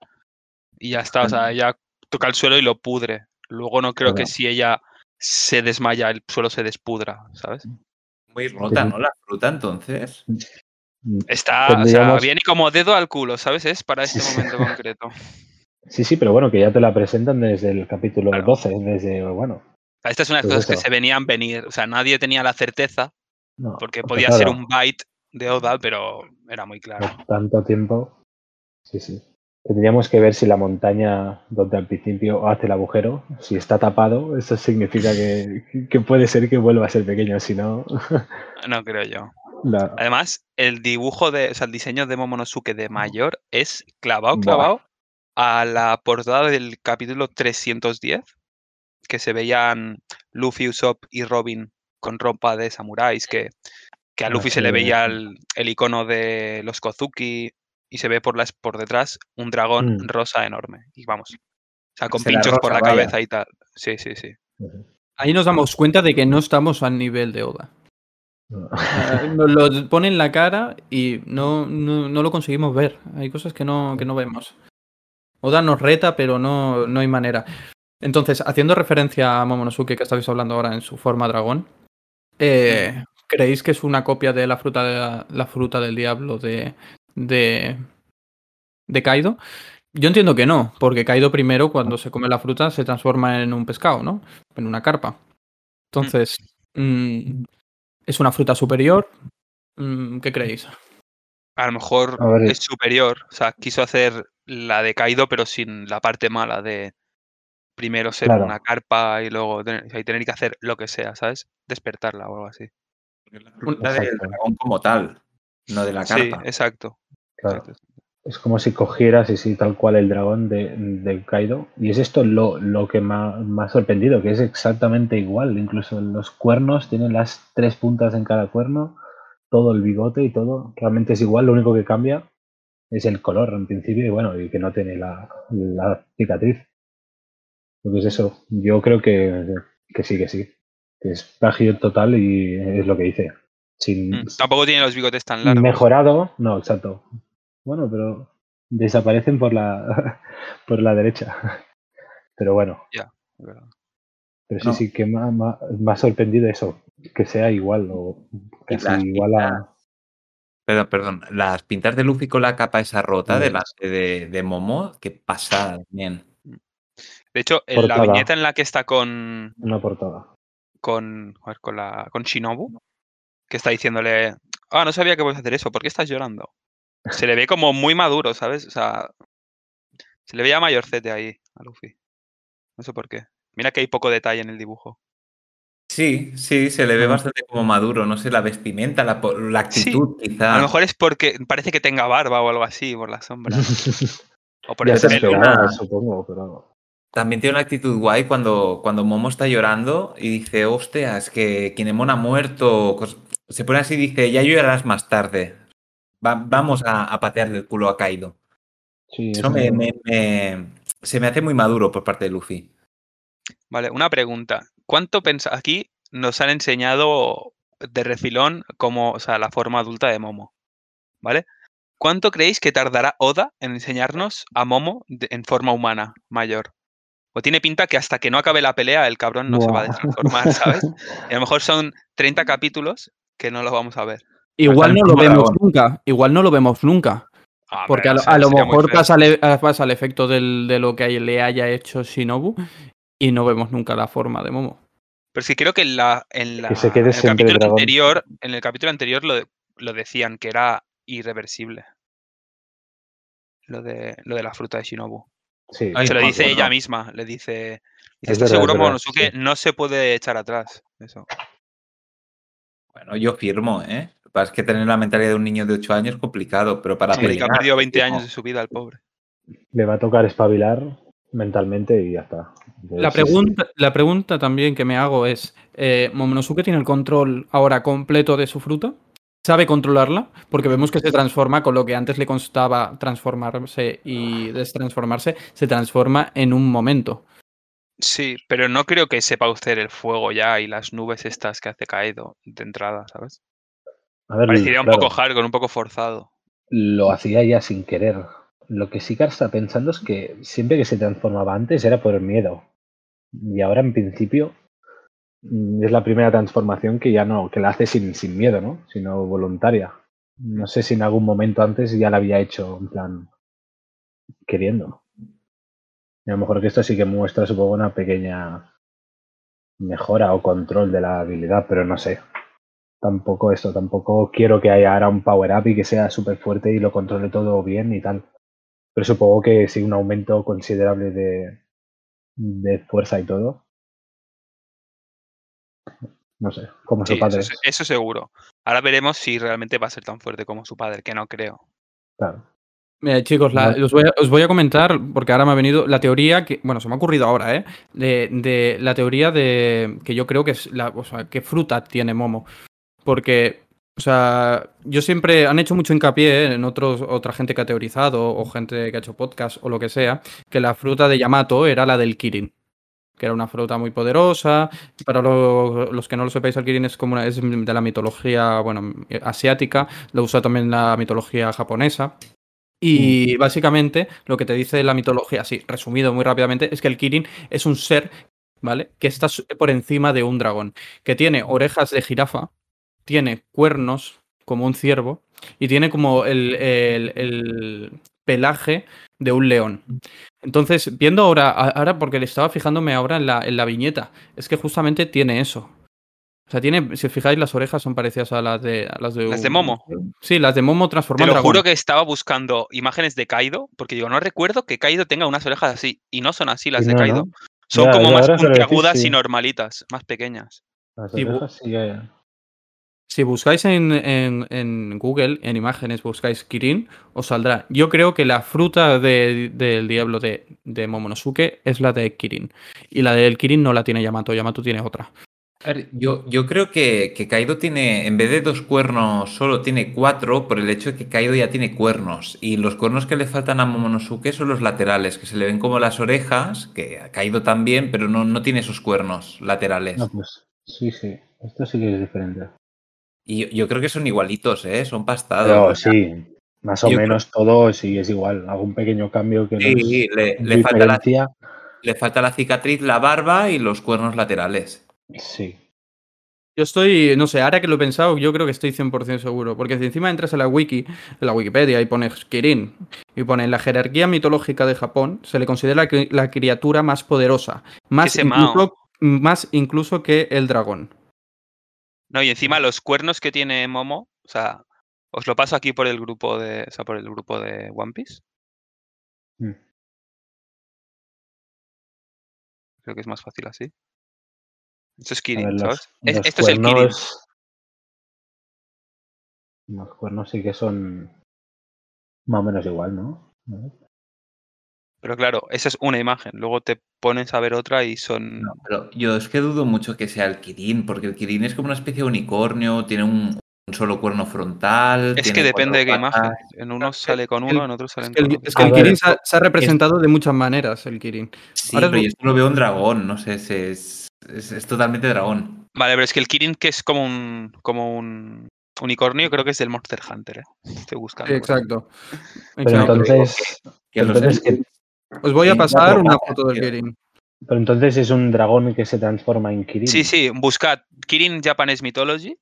Y ya está. O sea, ella toca el suelo y lo pudre. Luego no creo que si ella se desmaya, el suelo se despudra, ¿sabes? Muy rota, Sí. ¿no? La fruta entonces. Está, o sea, viene como dedo al culo, ¿sabes? Es para este momento concreto. Sí, sí, pero bueno, que ya te la presentan desde el capítulo Claro. 12, desde, bueno, Esta es una de las Pues cosas que se venían venir. O sea, nadie tenía la certeza, no. porque podía ser un byte de Oda, pero era muy claro. por tanto tiempo. Sí, sí. Tendríamos que ver si la montaña donde al principio hace el agujero, si está tapado, eso significa que, que puede ser que vuelva a ser pequeño, si no, No creo yo. Además, el dibujo de, o sea, el diseño de Momonosuke de mayor es clavado, Buah. clavado a la portada del capítulo 310, que se veían Luffy, Usopp y Robin con ropa de samuráis, que, que a Ah, Luffy se sí, le de- veía el, el icono de los Kozuki y se ve por, las, por detrás un dragón Mm. rosa enorme. Y vamos, o sea, con pinchos por rosa, la vaya. cabeza y tal. Sí, sí, sí. Ahí nos damos cuenta de que no estamos al nivel de Oda. No. Eh, Nos lo pone en la cara y no, no, no lo conseguimos ver. Hay cosas que no, que no vemos. Oda nos reta, pero no, no hay manera. Entonces, haciendo referencia a Momonosuke que estabais hablando ahora en su forma dragón, eh, ¿creéis que es una copia de la fruta, de la, la fruta del diablo de, de, de Kaido? Yo entiendo que no, porque Kaido primero, cuando se come la fruta, se transforma en un pescado, ¿no? En una carpa. Entonces, mm, ¿es una fruta superior? Mm, ¿Qué creéis? A lo mejor A es superior. O sea, quiso hacer la de Kaido, pero sin la parte mala de primero ser Claro. una carpa y luego tener, y tener que hacer lo que sea, ¿sabes? Despertarla o algo así. La fruta del dragón como tal, no de la Sí, carpa. exacto. Claro. Es como si cogieras y sí, tal cual el dragón de, de Kaido. Y es esto lo, lo que me ha, me ha sorprendido, que es exactamente igual. Incluso los cuernos tienen las tres puntas en cada cuerno, todo el bigote y todo. Realmente es igual, lo único que cambia es el color en principio y bueno, y que no tiene la, la cicatriz. Lo que es eso. Yo creo que, que sí, que sí. Que es plagio total y es lo que dice. Sin, Mm, Tampoco tiene los bigotes tan largos. Mejorado, no, exacto. Bueno, pero desaparecen por la por la derecha. Pero bueno, Es verdad. pero sí, No. sí que me ha, me sorprendido eso, que sea igual o casi las igual a. Perdón, perdón. Las pintas de Luffy con la capa esa rota Vale. delante de, de Momo, que pasa bien. De hecho, en la viñeta en la que está con, Una portada. con, joder, con, la, con Shinobu, que está diciéndole, ah, no sabía que puedes hacer eso, ¿por qué estás llorando? Se le ve como muy maduro, ¿sabes? O sea, se le veía mayorcete ahí a Luffy. No sé por qué. Mira que hay poco detalle en el dibujo. Sí, sí, se le ve bastante como maduro. No sé, la vestimenta, la, la actitud, quizá. A lo mejor es porque parece que tenga barba o algo así por la sombra. O por ya el se pelo. esperaba, supongo, pero. También tiene una actitud guay cuando, cuando Momo está llorando y dice, hostia, es que Kinemon ha muerto. Se pone así y dice, ya llorarás más tarde. Va- vamos a, a patear del culo a Kaido. Sí, Eso eso me, me- me- se me hace muy maduro por parte de Luffy. Vale, una pregunta. ¿Cuánto pensa aquí nos han enseñado de refilón como, o sea, la forma adulta de Momo? ¿Vale? ¿Cuánto creéis que tardará Oda en enseñarnos a Momo de- en forma humana mayor? O tiene pinta que hasta que no acabe la pelea el cabrón no se va a transformar, ¿sabes? Y a lo mejor son 30 capítulos que no los vamos a ver. Igual no lo vemos dragón. nunca. Igual no lo vemos nunca. Ah, Porque a hombre, lo, o sea, a lo sería muy mejor pasa, el- pasa el efecto del- de lo que le haya hecho Shinobu y no vemos nunca la forma de Momo. Pero es que creo que en, la, en, la- se quede en el capítulo anterior, en el capítulo anterior lo, de- lo decían que era irreversible. Lo de, lo de la fruta de Shinobu. Sí, Ay, Se lo dice ella misma, le dice, dice Es ¿estás verdad, seguro, es verdad, Momonosuke? sí. No se puede echar atrás. Eso. Bueno, yo firmo, ¿eh? Que es que tener la mentalidad de un niño de 8 años es complicado, pero para Sí, que pelear, ha perdido 20 firmo. años de su vida el pobre. le va a tocar espabilar mentalmente y ya está. La Entonces, sí, sí. pregunta, la pregunta también que me hago es, eh, ¿Momonosuke tiene el control ahora completo de su fruta? ¿Sabe controlarla? Porque vemos que se transforma con lo que antes le constaba transformarse y destransformarse, se transforma en un momento. Sí, pero no creo que sepa usted el fuego ya y las nubes estas que hace caído de entrada, ¿sabes? A ver, Parecería un poco hardcore, un poco forzado. lo hacía ya sin querer. Lo que sí que está pensando es que siempre que se transformaba antes era por miedo. Y ahora en principio mm, es la primera transformación que ya no, que la hace sin, sin miedo, ¿no? Sino voluntaria. No sé si en algún momento antes ya la había hecho, en plan, queriendo. Y a lo mejor que esto sí que muestra, supongo, una pequeña mejora o control de la habilidad, pero no sé. Tampoco esto, tampoco quiero que haya ahora un power up y que sea súper fuerte y lo controle todo bien y tal. Pero supongo que sí un aumento considerable de, de fuerza y todo. No sé, como Sí, su padre. eso, se- eso seguro. Ahora veremos si realmente va a ser tan fuerte como su padre, que no creo. Claro. Eh, chicos, la- os, voy a, os voy a comentar, porque ahora me ha venido la teoría que, bueno, se me ha ocurrido ahora, ¿eh? De, de la teoría de que yo creo que es la, o sea, qué fruta tiene Momo. Porque, o sea, yo siempre han hecho mucho hincapié en otros, otra gente que ha teorizado, o gente que ha hecho podcast, o lo que sea, que la fruta de Yamato era la del Kirin. Que era una fruta muy poderosa. Para lo- los que no lo sepáis, el Kirin es como una- es de la mitología, bueno, asiática. Lo usa también la mitología japonesa. Y básicamente lo que te dice la mitología, así resumido muy rápidamente, es que el Kirin es un ser, ¿vale? Que está por encima de un dragón, que tiene orejas de jirafa, tiene cuernos como un ciervo y tiene como el, el- el pelaje de un león. Entonces, viendo ahora, ahora porque le estaba fijándome ahora en la, en la viñeta, es que justamente tiene eso. O sea, tiene, si os fijáis, las orejas son parecidas a las de a las de, Las de Momo. Sí, las de Momo Te transforman lo juro que estaba buscando imágenes de Kaido, porque digo, no recuerdo que Kaido tenga unas orejas así, y no son así las de Kaido. ¿no? Son Ya, como más puntiagudas sí. y normalitas, más pequeñas. Las orejas sí Si buscáis en, en- en Google, en imágenes, buscáis Kirin, os saldrá. Yo creo que la fruta de- del diablo de, de Momonosuke es la de Kirin. Y la del Kirin no la tiene Yamato, Yamato tiene otra. A ver, yo, yo creo que, que Kaido tiene, en vez de dos cuernos, solo tiene cuatro por el hecho de que Kaido ya tiene cuernos. Y los cuernos que le faltan a Momonosuke son los laterales, que se le ven como las orejas, que a Kaido también, pero no, no tiene esos cuernos laterales. No, pues sí, sí. Esto sí que es diferente. Y yo, yo creo que son igualitos, ¿eh? Son pastados. Pero O sea, sí, más o yo creo- menos todo sí es igual. Algún pequeño cambio que sí, le, nos le falta la, le falta la cicatriz, la barba y los cuernos laterales. Sí. Yo estoy, no sé, ahora que lo he pensado, yo creo que estoy 100% seguro. Porque si encima entras en la wiki, en la Wikipedia, y pones Kirin, y pone en la jerarquía mitológica de Japón, se le considera que- la criatura más poderosa. Más incluso, más incluso que el dragón. No, y encima los cuernos que tiene Momo, o sea, os lo paso aquí por el grupo de, o sea, por el grupo de One Piece. Mm. Creo que es más fácil así. Esto es Kirin, ver, los, ¿sabes? Es- los esto es el Kirin. cuernos. Los cuernos sí que son más o menos igual, ¿no? Pero claro, esa es una imagen. Luego te pones a ver otra y son. No, pero yo es que dudo mucho que sea el Kirin, porque el Kirin es como una especie de unicornio, tiene un, un solo cuerno frontal. Es tiene que depende de qué imagen. En unos Es sale con el- uno, en salen que con el, otro. es que A el ver, Kirin se ha, se ha representado de muchas maneras, el Kirin. Sí, Ahora pero yo esto lo veo un dragón, no sé, es, es, es- es totalmente dragón. Vale, pero es que el Kirin, que es como un, como un unicornio, creo que es del Monster Hunter, ¿eh? Estoy buscando. Sí, exacto. Pero entonces, Que los- entonces, ¿qué- Os voy a pasar una foto del. Kirin. pero entonces es un dragón que se transforma en Kirin. Sí, sí, buscad Kirin Japanese Mythology.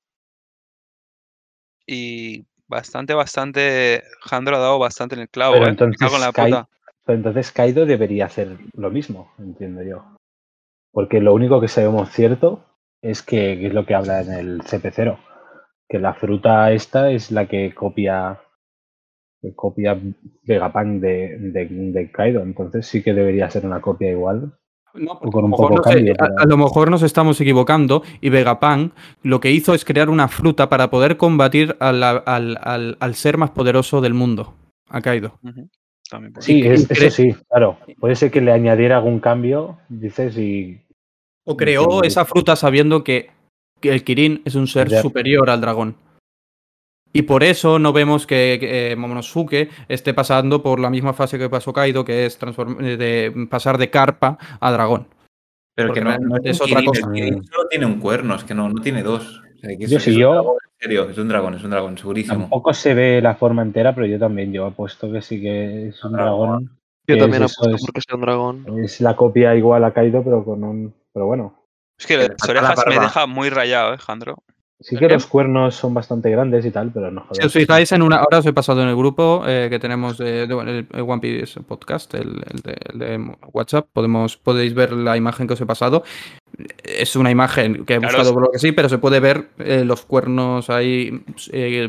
Y bastante, bastante. Jandro ha dado bastante en el clavo, Pero ¿eh? Entonces cago en la Kai- puta. Pero entonces Kaido debería hacer lo mismo, entiendo yo. Porque lo único que sabemos cierto es que, que es lo que habla en el CP0, que la fruta esta es la que copia copia Vegapunk de, de, de Kaido, entonces sí que debería ser una copia igual. No, O porque con a, un lo mejor poco no sé, cambio, a- pero- a lo mejor nos estamos equivocando y Vegapunk lo que hizo es crear una fruta para poder combatir al, al- al ser más poderoso del mundo, a Kaido. También Sí, es- eso sí, claro. Puede ser que le añadiera algún cambio, dices, y O creó esa fruta sabiendo que, que el Kirin es un ser Ya. superior al dragón. Y por eso no vemos que, que, eh, Momonosuke esté pasando por la misma fase que pasó Kaido, que es eh, de pasar de carpa a dragón. Pero Porque que no, es, es otra Kirin, cosa. solo tiene un cuerno, es que no, no tiene dos. O sea, que es- Yo un yo- dragón, en serio, es un dragón, es un dragón, segurísimo. tampoco se ve la forma entera, pero yo también, yo apuesto que sí que es un dragón. Yo que también es eso, apuesto es- porque sea un dragón. Es la copia igual a Kaido, pero con un. Pero bueno. Es que Le las falta la orejas me deja muy rayado, ¿eh, Jandro? Sí que ¿Qué? los cuernos son bastante grandes y tal, pero no joder. Si os fijáis en una, ahora os he pasado en el grupo eh, que tenemos de, de- el, el One Piece podcast, el, el de, el de WhatsApp, podemos, podéis ver la imagen que os he pasado. Es una imagen que he Claro, buscado por lo que sí, pero se puede ver eh, los cuernos ahí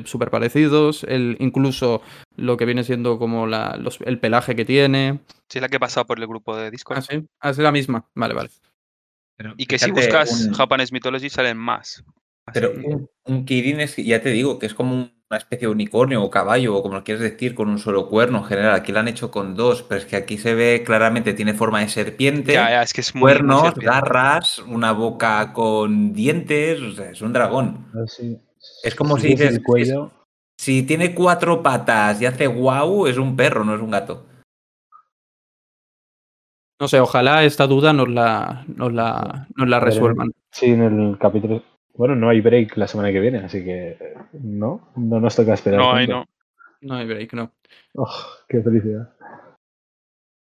súper parecidos, el, incluso lo que viene siendo como la, los- el pelaje que tiene. Sí, es la que he pasado por el grupo de Discord. Ah, sí, Ah, es la misma. Vale, vale. Pero Y que si buscas un- Japanese Mythology salen más. Así. Pero un, un Kirin es, ya te digo, que es como un una especie de unicornio o caballo, o como lo quieres decir, con un solo cuerno en general. Aquí lo han hecho con dos, pero es que aquí se ve claramente, tiene forma de serpiente, Ya, ya, es que es muy. muy cuernos, serpiente. garras, una boca con dientes, o sea, es un dragón. A ver si- Es como si dices, el cuello. Si tiene cuatro patas y hace guau, es un perro, no es un gato. No sé, ojalá esta duda nos la, nos la, nos la resuelvan. Sí, en el capítulo. Bueno, no hay break la semana que viene, así que no, no nos toca esperar. No, tanto. no. No hay break, no. Oh, qué felicidad.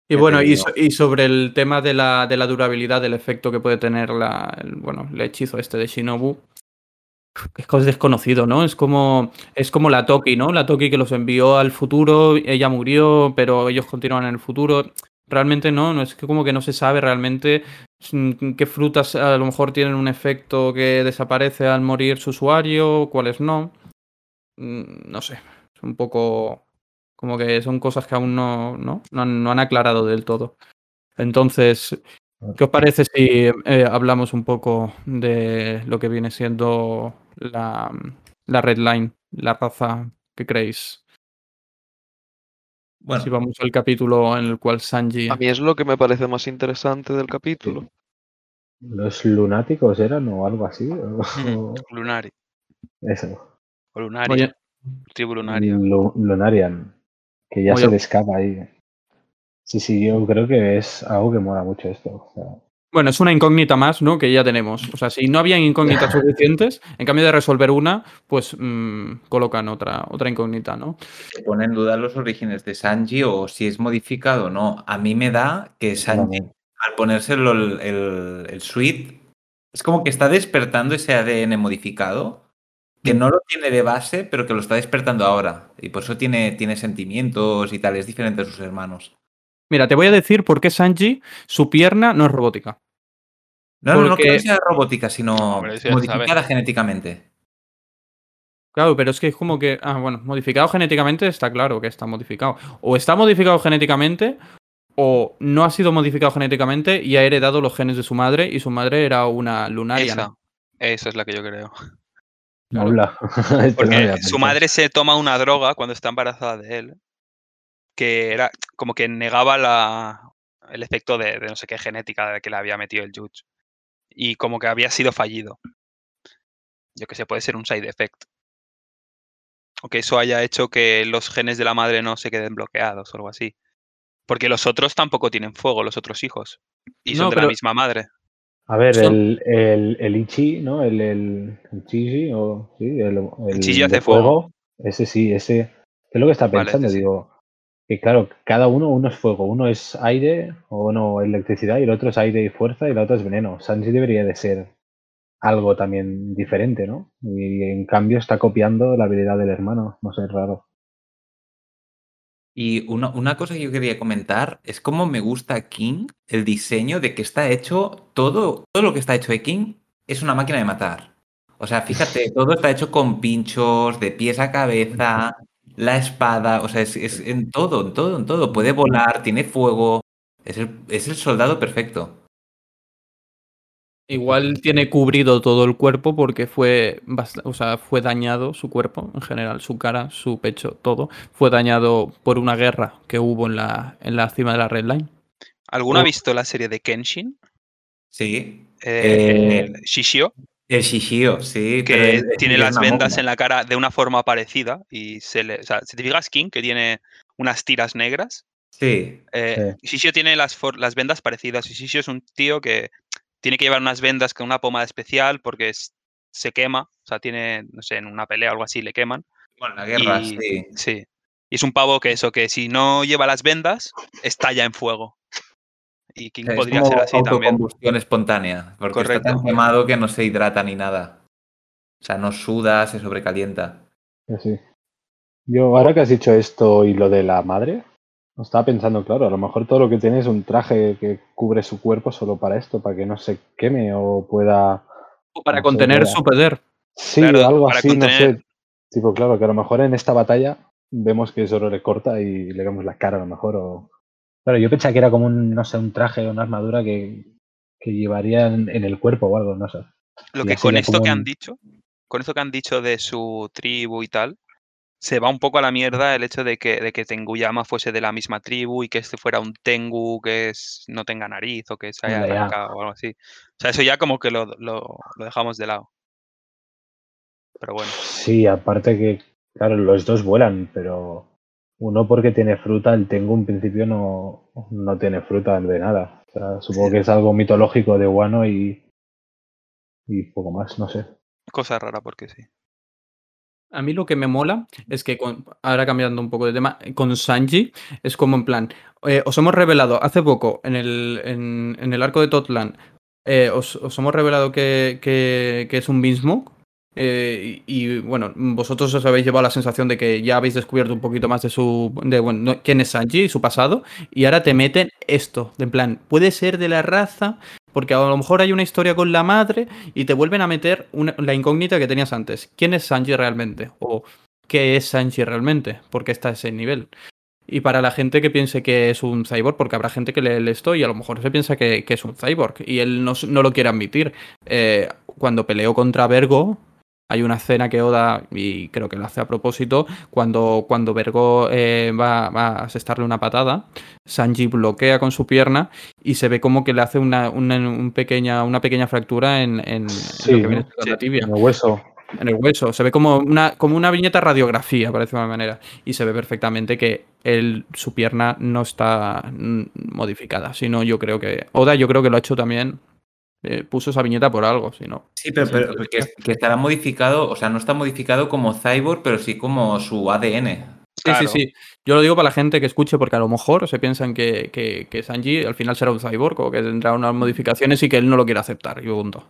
Y bueno, y, digo. so- y sobre el tema de la, de la durabilidad, del efecto que puede tener la, el, bueno, el hechizo este de Shinobu, es cosa desconocido, ¿no? Es como, es como la Toki, ¿no? La Toki que los envió al futuro, ella murió, pero ellos continúan en el futuro. Realmente no, no es que como que no se sabe realmente mm, qué frutas a lo mejor tienen un efecto que desaparece al morir su usuario, cuáles no. Mm, No sé, es un poco como que son cosas que aún no, no, no, han, aclarado del todo. Entonces, ¿qué os parece si eh, hablamos un poco de lo que viene siendo la, la Red Line, la raza que creéis? Bueno, Si vamos al capítulo en el cual Sanji... A mí es lo que me parece más interesante del capítulo. ¿Los lunáticos eran o algo así? O- Mm, Lunari. Eso. O. Oye, Tribu Lunaria. Lu- Lunarian. Que ya Oye. se le escapa ahí. Sí, sí, yo creo que es algo que mola mucho esto. o sea, Bueno, es una incógnita más, ¿no? Que ya tenemos. O sea, si no habían incógnitas suficientes, en cambio de resolver una, pues mm, colocan otra, otra incógnita, ¿no? se pone en duda los orígenes de Sanji o si es modificado o no. A mí me da que Sanji, al ponérselo el, el, el suite, es como que está despertando ese ADN modificado, que no lo tiene de base, pero que lo está despertando ahora. Y por eso tiene, tiene sentimientos y tal, es diferente a sus hermanos. Mira, te voy a decir por qué Sanji, su pierna no es robótica. No, no, no Porque- que no sea robótica, sino No, se modificada genéticamente. Claro, pero es que es como que. Ah, bueno, modificado genéticamente está claro que está modificado. O está modificado genéticamente, o no ha sido modificado genéticamente y ha heredado los genes de su madre, y su madre era una lunaria. Esa. Esa es la que yo creo. Claro. Hola. No lo Porque su madre se toma una droga cuando está embarazada de él, que era como que negaba la, el efecto de, de no sé qué genética de que le había metido el Judge. Y como que había sido fallido. Yo que sé, puede ser un side effect. O que eso haya hecho que los genes de la madre no se queden bloqueados o algo así. Porque los otros tampoco tienen fuego, los otros hijos. Y son No, de la misma madre. A ver, el, el, el Ichi, ¿no? El, el, el Chichi, o sí, el, el Chichi de hace fuego. Ese sí, ese. ¿Qué es lo que está Vale, pensando? ese. Digo, que claro, cada uno, uno es fuego, uno es aire, o no, electricidad, y el otro es aire y fuerza, y el otro es veneno. Sanji debería de ser algo también diferente, ¿no? Y en cambio está copiando la habilidad del hermano, no sé, es raro. Y una, una cosa que yo quería comentar es cómo me gusta King, el diseño de que está hecho, todo, todo lo que está hecho de King es una máquina de matar. O sea, fíjate, todo está hecho con pinchos, de pies a cabeza, la espada, o sea, es, es en todo, en todo, en todo. Puede volar, tiene fuego, es el, es el soldado perfecto. Igual tiene cubrido todo el cuerpo porque fue, o sea, fue dañado su cuerpo en general, su cara, su pecho, todo. Fue dañado por una guerra que hubo en la, en la cima de la Red Line. ¿Alguno ha Oh. visto la serie de Kenshin? Sí. Eh, Eh, Shishio. El Shishio, sí. pero que tiene las vendas en la cara de una forma parecida y se le, o sea, si te fijas King que tiene unas tiras negras, Sí. eh, Shishio tiene las, for- las vendas parecidas y Shishio es un tío que tiene que llevar unas vendas con una pomada especial porque es- se quema, o sea, tiene, no sé, en una pelea o algo así le queman. Con la guerra, y, sí. sí. Y es un pavo que eso, que si no lleva las vendas, estalla en fuego. Y King Es podría como ser así también. autocombustión espontánea, porque está tan quemado que no se hidrata ni nada. O sea, no suda, se sobrecalienta. Sí. Yo, ahora que has dicho esto y lo de la madre, estaba pensando, claro, a lo mejor todo lo que tiene es un traje que cubre su cuerpo solo para esto, para que no se queme o pueda. O para No contener su poder. Sí, Claro, algo así, no sé. Tipo, claro, que a lo mejor en esta batalla vemos que Zoro le corta y le vemos la cara a lo mejor. O... Claro, yo pensaba que era como un, no sé, un traje o una armadura que, que llevaría en, en el cuerpo o algo, no sé. Lo que con esto que han un- dicho, con esto que han dicho de su tribu y tal, se va un poco a la mierda el hecho de que, de que Tenguyama fuese de la misma tribu y que este fuera un Tengu que es, no tenga nariz o que se haya ya. arrancado o algo así. O sea, eso ya como que lo, lo- lo dejamos de lado. Pero bueno, Sí, aparte que, claro, los dos vuelan, pero uno porque tiene fruta, el Tengu en principio no, no tiene fruta de nada. O sea, supongo que es algo mitológico de Wano y, y poco más, no sé. cosa rara porque sí. A mí lo que me mola es que, con- ahora cambiando un poco de tema, con Sanji es como en plan, eh, os hemos revelado hace poco en el, en, en el arco de Totland, eh, os, os hemos revelado que, que- que es un Beansmoke. Eh, y, bueno, vosotros os habéis llevado la sensación de que ya habéis descubierto un poquito más de su. de bueno, no- quién es Sanji y su pasado. Y ahora te meten esto, de en plan, puede ser de la raza, porque a lo mejor hay una historia con la madre y te vuelven a meter la incógnita que tenías antes. ¿Quién es Sanji realmente? ¿O qué es Sanji realmente? ¿Por qué está a ese nivel? Y para la gente que piense que es un cyborg, porque habrá gente que lee esto y a lo mejor se piensa que, es un cyborg y él no, no lo quiere admitir. Eh, cuando peleó contra Vergo, hay una escena que Oda, y creo que lo hace a propósito, cuando, cuando Vergo eh, va, va a asestarle una patada, Sanji bloquea con su pierna y se ve como que le hace una, una, un pequeña, una pequeña fractura en, en- en Sí, lo que viene la tibia En el hueso. en el hueso. Se ve como una, como una viñeta radiografía, parece de una manera. Y se ve perfectamente que él, su pierna no está mm, modificada. Sino yo creo que. Oda, yo creo que lo ha hecho también. Eh, puso esa viñeta por algo, si no. Sí, pero, pero que, que estará modificado, o sea, no está modificado como cyborg, pero sí como su ADN. Sí, Claro. sí, sí. Yo lo digo para la gente que escuche, porque a lo mejor se piensan que, que, que Sanji al final será un cyborg o que tendrá unas modificaciones y que él no lo quiere aceptar. Y punto.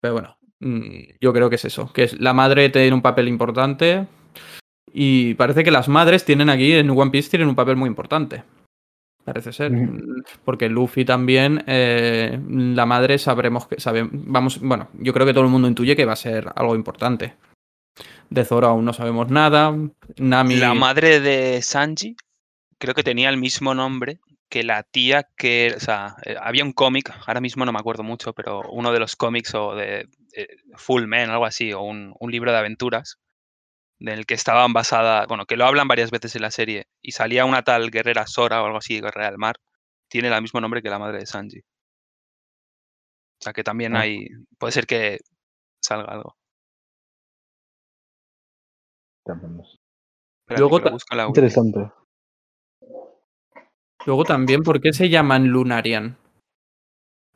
Pero bueno, mm, yo creo que es eso. Que es, la madre tiene un papel importante. Y parece que las madres tienen aquí en One Piece tienen un papel muy importante. Parece ser. Mm, Porque Luffy también, eh, la madre sabremos que sabe, vamos, bueno, yo creo que todo el mundo intuye que va a ser algo importante. De Zoro aún no sabemos nada. Nami. La madre de Sanji creo que tenía el mismo nombre que la tía que, o sea, eh, había un cómic, ahora mismo no me acuerdo mucho, pero uno de los cómics o de, de Full Men, algo así, o un, un libro de aventuras, del que estaban basadas, bueno, que lo hablan varias veces en la serie, y salía una tal guerrera Sora o algo así, guerrera del mar, tiene el mismo nombre que la madre de Sanji. O sea que también Ah. hay, puede ser que salga algo. Luego la. Interesante. Luego también, ¿por qué se llaman Lunarian?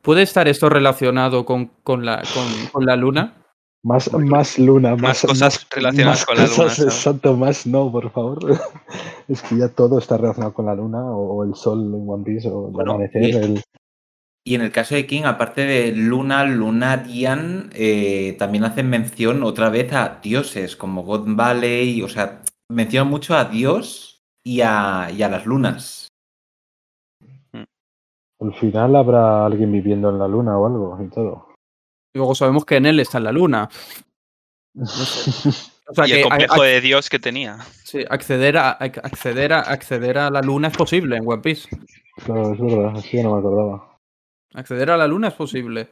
¿Puede estar esto relacionado con, con la, con, con la luna? Más, más luna, más, Más cosas relacionadas más con la luna, ¿sabes? Exacto, más no, por favor. es que ya todo está relacionado con la luna o, o el sol en One Piece o el amanecer. y- el- Y en el caso de King, aparte de Luna, Lunarian, eh, también hacen mención otra vez a dioses como God Valley, o sea, mencionan mucho a Dios y a, y a las lunas. Al final habrá alguien viviendo en la luna o algo y todo. Luego sabemos que en él está en la luna. sé. O sea y que el complejo a- de Dios que tenía. sí, acceder, a, a- acceder, a, acceder a la luna es posible en One Piece. claro, es verdad, así no me acordaba. Acceder a la luna es posible.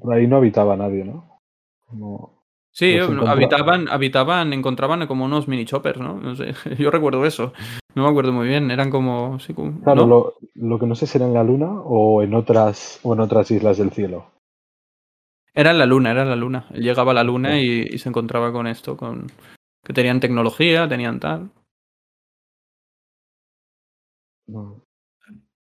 Por ahí no habitaba nadie, ¿no? Como- Sí, habitaban, habitaban, encontraban como unos mini choppers, ¿no? No sé, yo recuerdo eso. No me acuerdo muy bien, eran como... sí, como- Claro, ¿no? lo, lo que no sé si era en la luna o en otras o en otras islas del cielo. Era en la luna, era en la luna. Él llegaba a la luna y, y se encontraba con esto, con que tenían tecnología, tenían tal.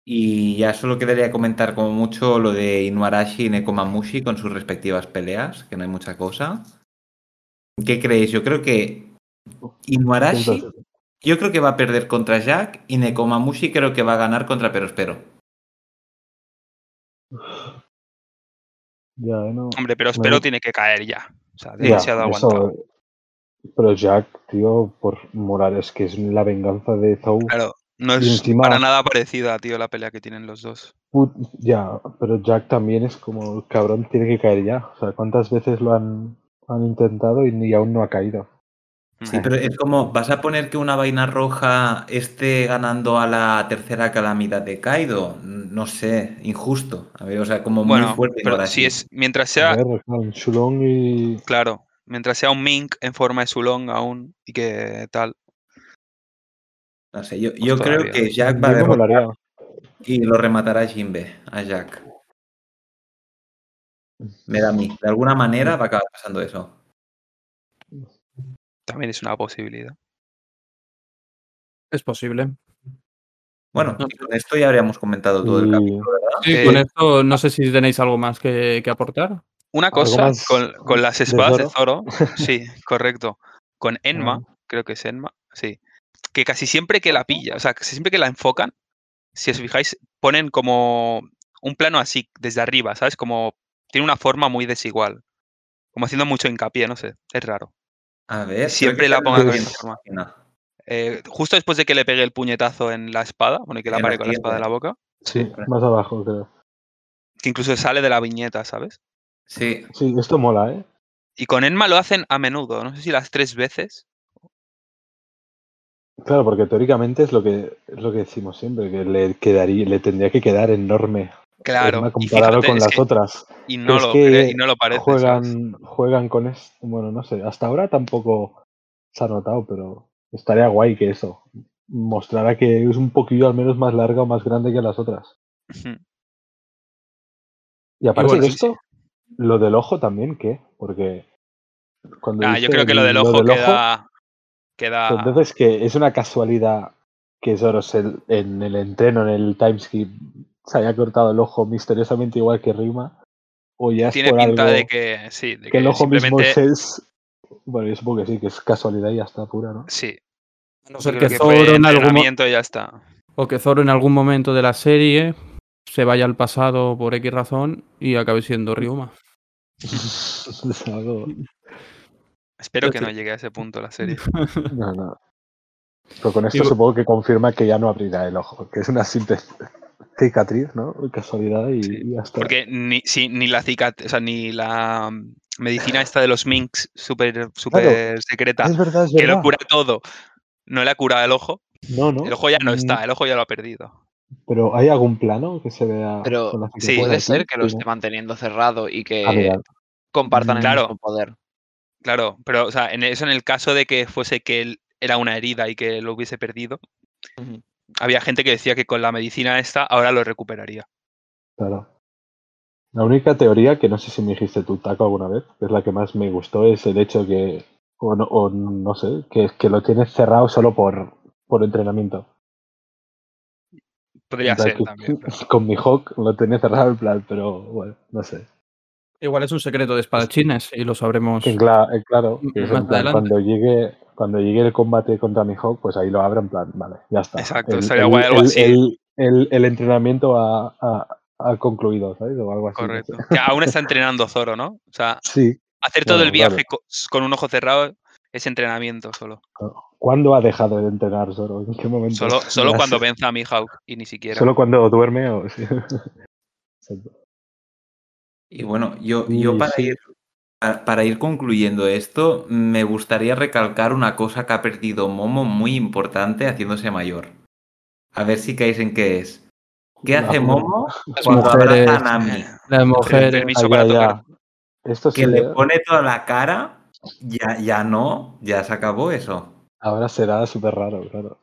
Y ya solo quedaría comentar como mucho lo de Inuarashi y Nekomamushi con sus respectivas peleas, que no hay mucha cosa. ¿Qué creéis? Yo creo que Inuarashi, yo creo que va a perder contra Jack y Nekomamushi creo que va a ganar contra Perospero. ya, no. Hombre, pero espero gu- tiene que caer ya. O sea, Ya, demasiado eso- aguantado. Pero Jack, tío, por morar, es que es la venganza de Zou. Claro, no Y es encima- para nada parecida, tío, la pelea que tienen los dos. Put- Ya, pero Jack también es como el cabrón, tiene que caer ya. O sea, ¿cuántas veces lo han, han intentado y ni aún no ha caído? Sí, Mm. pero es como, ¿vas a poner que una vaina roja esté ganando a la tercera calamidad de Kaido? No sé, injusto. A ver, o sea, como muy Bueno, fuerte pero si es, mientras A sea, ver, claro, Shulong y. claro, Mientras sea un Mink en forma de Sulong aún y que tal. No sé, yo, Pues yo creo que Jack va a Yo derrotar y lo rematará Jinbe, a Jack. Me da a mí. De alguna manera va a acabar pasando eso. También es una posibilidad. Es posible. Bueno, y con esto ya habríamos comentado todo el Y- capítulo, ¿verdad? Sí, Eh, con esto no sé si tenéis algo más que, que aportar. Una ¿Algo cosa con, con las de espadas de Zoro. Sí, correcto. Con Enma, Ah. creo que es Enma, sí. Que casi siempre que la pilla, o sea, casi siempre que la enfocan, si os fijáis, ponen como un plano así, desde arriba, ¿sabes? Como tiene una forma muy desigual. Como haciendo mucho hincapié, no sé, es raro. A ver. Siempre la en con la. Eh, justo después de que le pegue el puñetazo en la espada, bueno, y que la pare con la espada en la boca, Sí, más abajo, creo. que incluso sale de la viñeta, ¿sabes? Sí, Sí, esto mola, ¿eh? Y con Enma lo hacen a menudo, no sé si las tres veces. Claro, porque teóricamente es lo que es lo que decimos siempre, que le quedaría, le tendría que quedar enorme Claro. Comparado fíjate, con las que- otras. Y no, lo, que cre- y no lo parece. ¿sabes? juegan, juegan con esto. Bueno, no sé, hasta ahora tampoco se ha notado, pero estaría guay que eso mostrara que es un poquillo al menos más larga o más grande que las otras. Y aparte bueno, de sí, esto, lo del ojo también, ¿qué? Porque cuando Ah, yo creo que lo el- del ojo queda. queda Pues entonces que es una casualidad que Soros el- en el entreno, en el timeskip, se haya cortado el ojo misteriosamente igual que Rima. O ya es tiene por pinta algo de que. Sí, de que el ojo mismo simplemente. es... Bueno, yo supongo que sí, que es casualidad y ya está pura, ¿no? Sí. No creo que que fue Zoro en algún mo- entrenamiento y ya está. o que Zoro en algún momento de la serie se vaya al pasado por X razón y acabe siendo Ryuma. Es algo- Espero que no llegue a ese punto la serie. No, no. Pero con esto supongo que confirma que ya no abrirá el ojo, que es una simple cicatriz, ¿no? Casualidad y, Sí, y ya está. Porque ni, sí, ni la cicat, o sea, ni la medicina esta de los minks súper super secreta, Es verdad, es que verdad. lo cura todo, no le ha curado el ojo. No, no. El ojo ya no Mm, está, el ojo ya lo ha perdido. Pero ¿hay algún plano que se vea Pero con la sí, cicatriz Puede aquí? ser que lo esté manteniendo cerrado y que Ah, compartan el Claro. mismo poder. Claro, pero o sea, en eso en el caso de que fuese que él era una herida y que lo hubiese perdido. Había gente que decía que con la medicina esta ahora lo recuperaría. Claro. La única teoría que no sé si me dijiste tú, Taco, alguna vez, que es la que más me gustó, es el hecho que, o no, o no sé, que, que lo tienes cerrado solo por, por entrenamiento. Podría ser que- también. pero- Con mi Hawk lo tenía cerrado en plan, pero bueno, no sé. Igual es un secreto de espadachines y lo sabremos. Claro, que es Más en plan, adelante. cuando llegue, cuando llegue el combate contra mi Hawk, pues ahí lo abro en plan, vale, ya está. Exacto, el, estaría el- guay algo el- así. el- el- el entrenamiento ha, ha- ha concluido, ¿sabes? O algo así. no sé. Correcto. Que aún está entrenando Zoro, ¿no? O sea, Sí, hacer todo el viaje con un ojo cerrado es entrenamiento solo. ¿Cuándo ha dejado de entrenar Zoro? ¿En qué momento? Solo, cuando venza a Mihawk y ni siquiera. Solo cuando duerme o sí. Exacto. Y bueno, yo, yo para, ir, para ir concluyendo esto, me gustaría recalcar una cosa que ha perdido Momo muy importante haciéndose mayor. A ver si caéis en qué es. ¿Qué La hace. Momo Las cuando mujeres- abraza a Nami? Las mujeres. permiso Ah, para ya, tocar. ya. Esto sí, Que le pone toda la cara, ya, ya no, ya se acabó eso. ahora será súper raro, claro.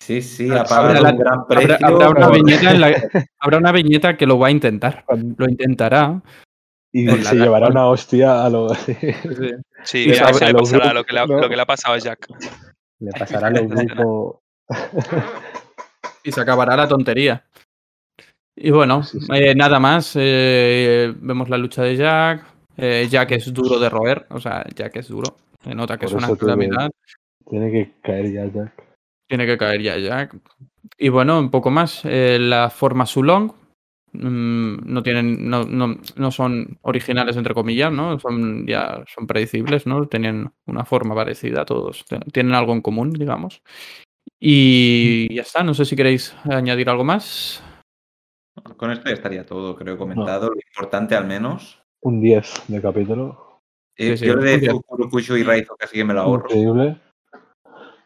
Sí, sí, Habrá ha pagado la- un gran precio. habrá una viñeta en la- habrá una viñeta que lo va a intentar. Lo intentará. Y Con se la- llevará una hostia a lo. Sí, Y mira, a- eso a le lo pasará lo que, le lo que le ha pasado a Jack. Le pasará a lo grupo. Y se acabará la tontería. Y bueno, Sí, sí. eh, nada más. eh, vemos la lucha de Jack. Eh, Jack es duro de roer. O sea, Jack es duro. Se nota que Por es una calamidad. Tiene que caer ya Jack. Tiene que caer ya Jack. Y bueno, un poco más. eh, la forma Sulong. Mm, no tienen. No, no, no son originales, entre comillas, ¿no? Son ya son predecibles, ¿no? Tienen una forma parecida, todos. Tienen algo en común, digamos. Y ya está. No sé si queréis añadir algo más. Con esto ya estaría todo, creo, comentado. Lo importante al menos. Un 10 de capítulo. Eh, Sí, sí, yo muy de. Fukurokushu y Raizo casi que me lo ahorro. Increíble.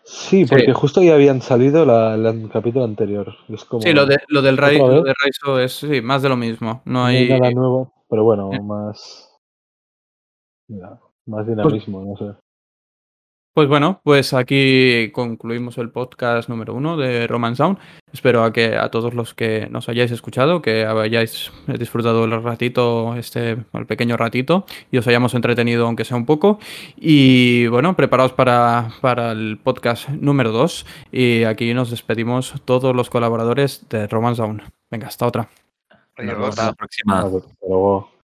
Sí, Sí. porque justo ya habían salido la, la- el capítulo anterior. Es como, Sí, lo, de, lo del Rai- ¿Otra lo de Raizo es sí, más de lo mismo. No no hay nada nuevo, pero bueno, más. Mira, Más dinamismo, no sé. Pues bueno, pues aquí concluimos el podcast número uno de Roman Sound. Espero a que a todos los que nos hayáis escuchado, que hayáis disfrutado el ratito, este, el pequeño ratito, y os hayamos entretenido aunque sea un poco. Y bueno, preparaos para, para el podcast número dos. Y aquí nos despedimos todos los colaboradores de Roman Sound. Venga, hasta otra. Vemos la próxima. Hasta luego.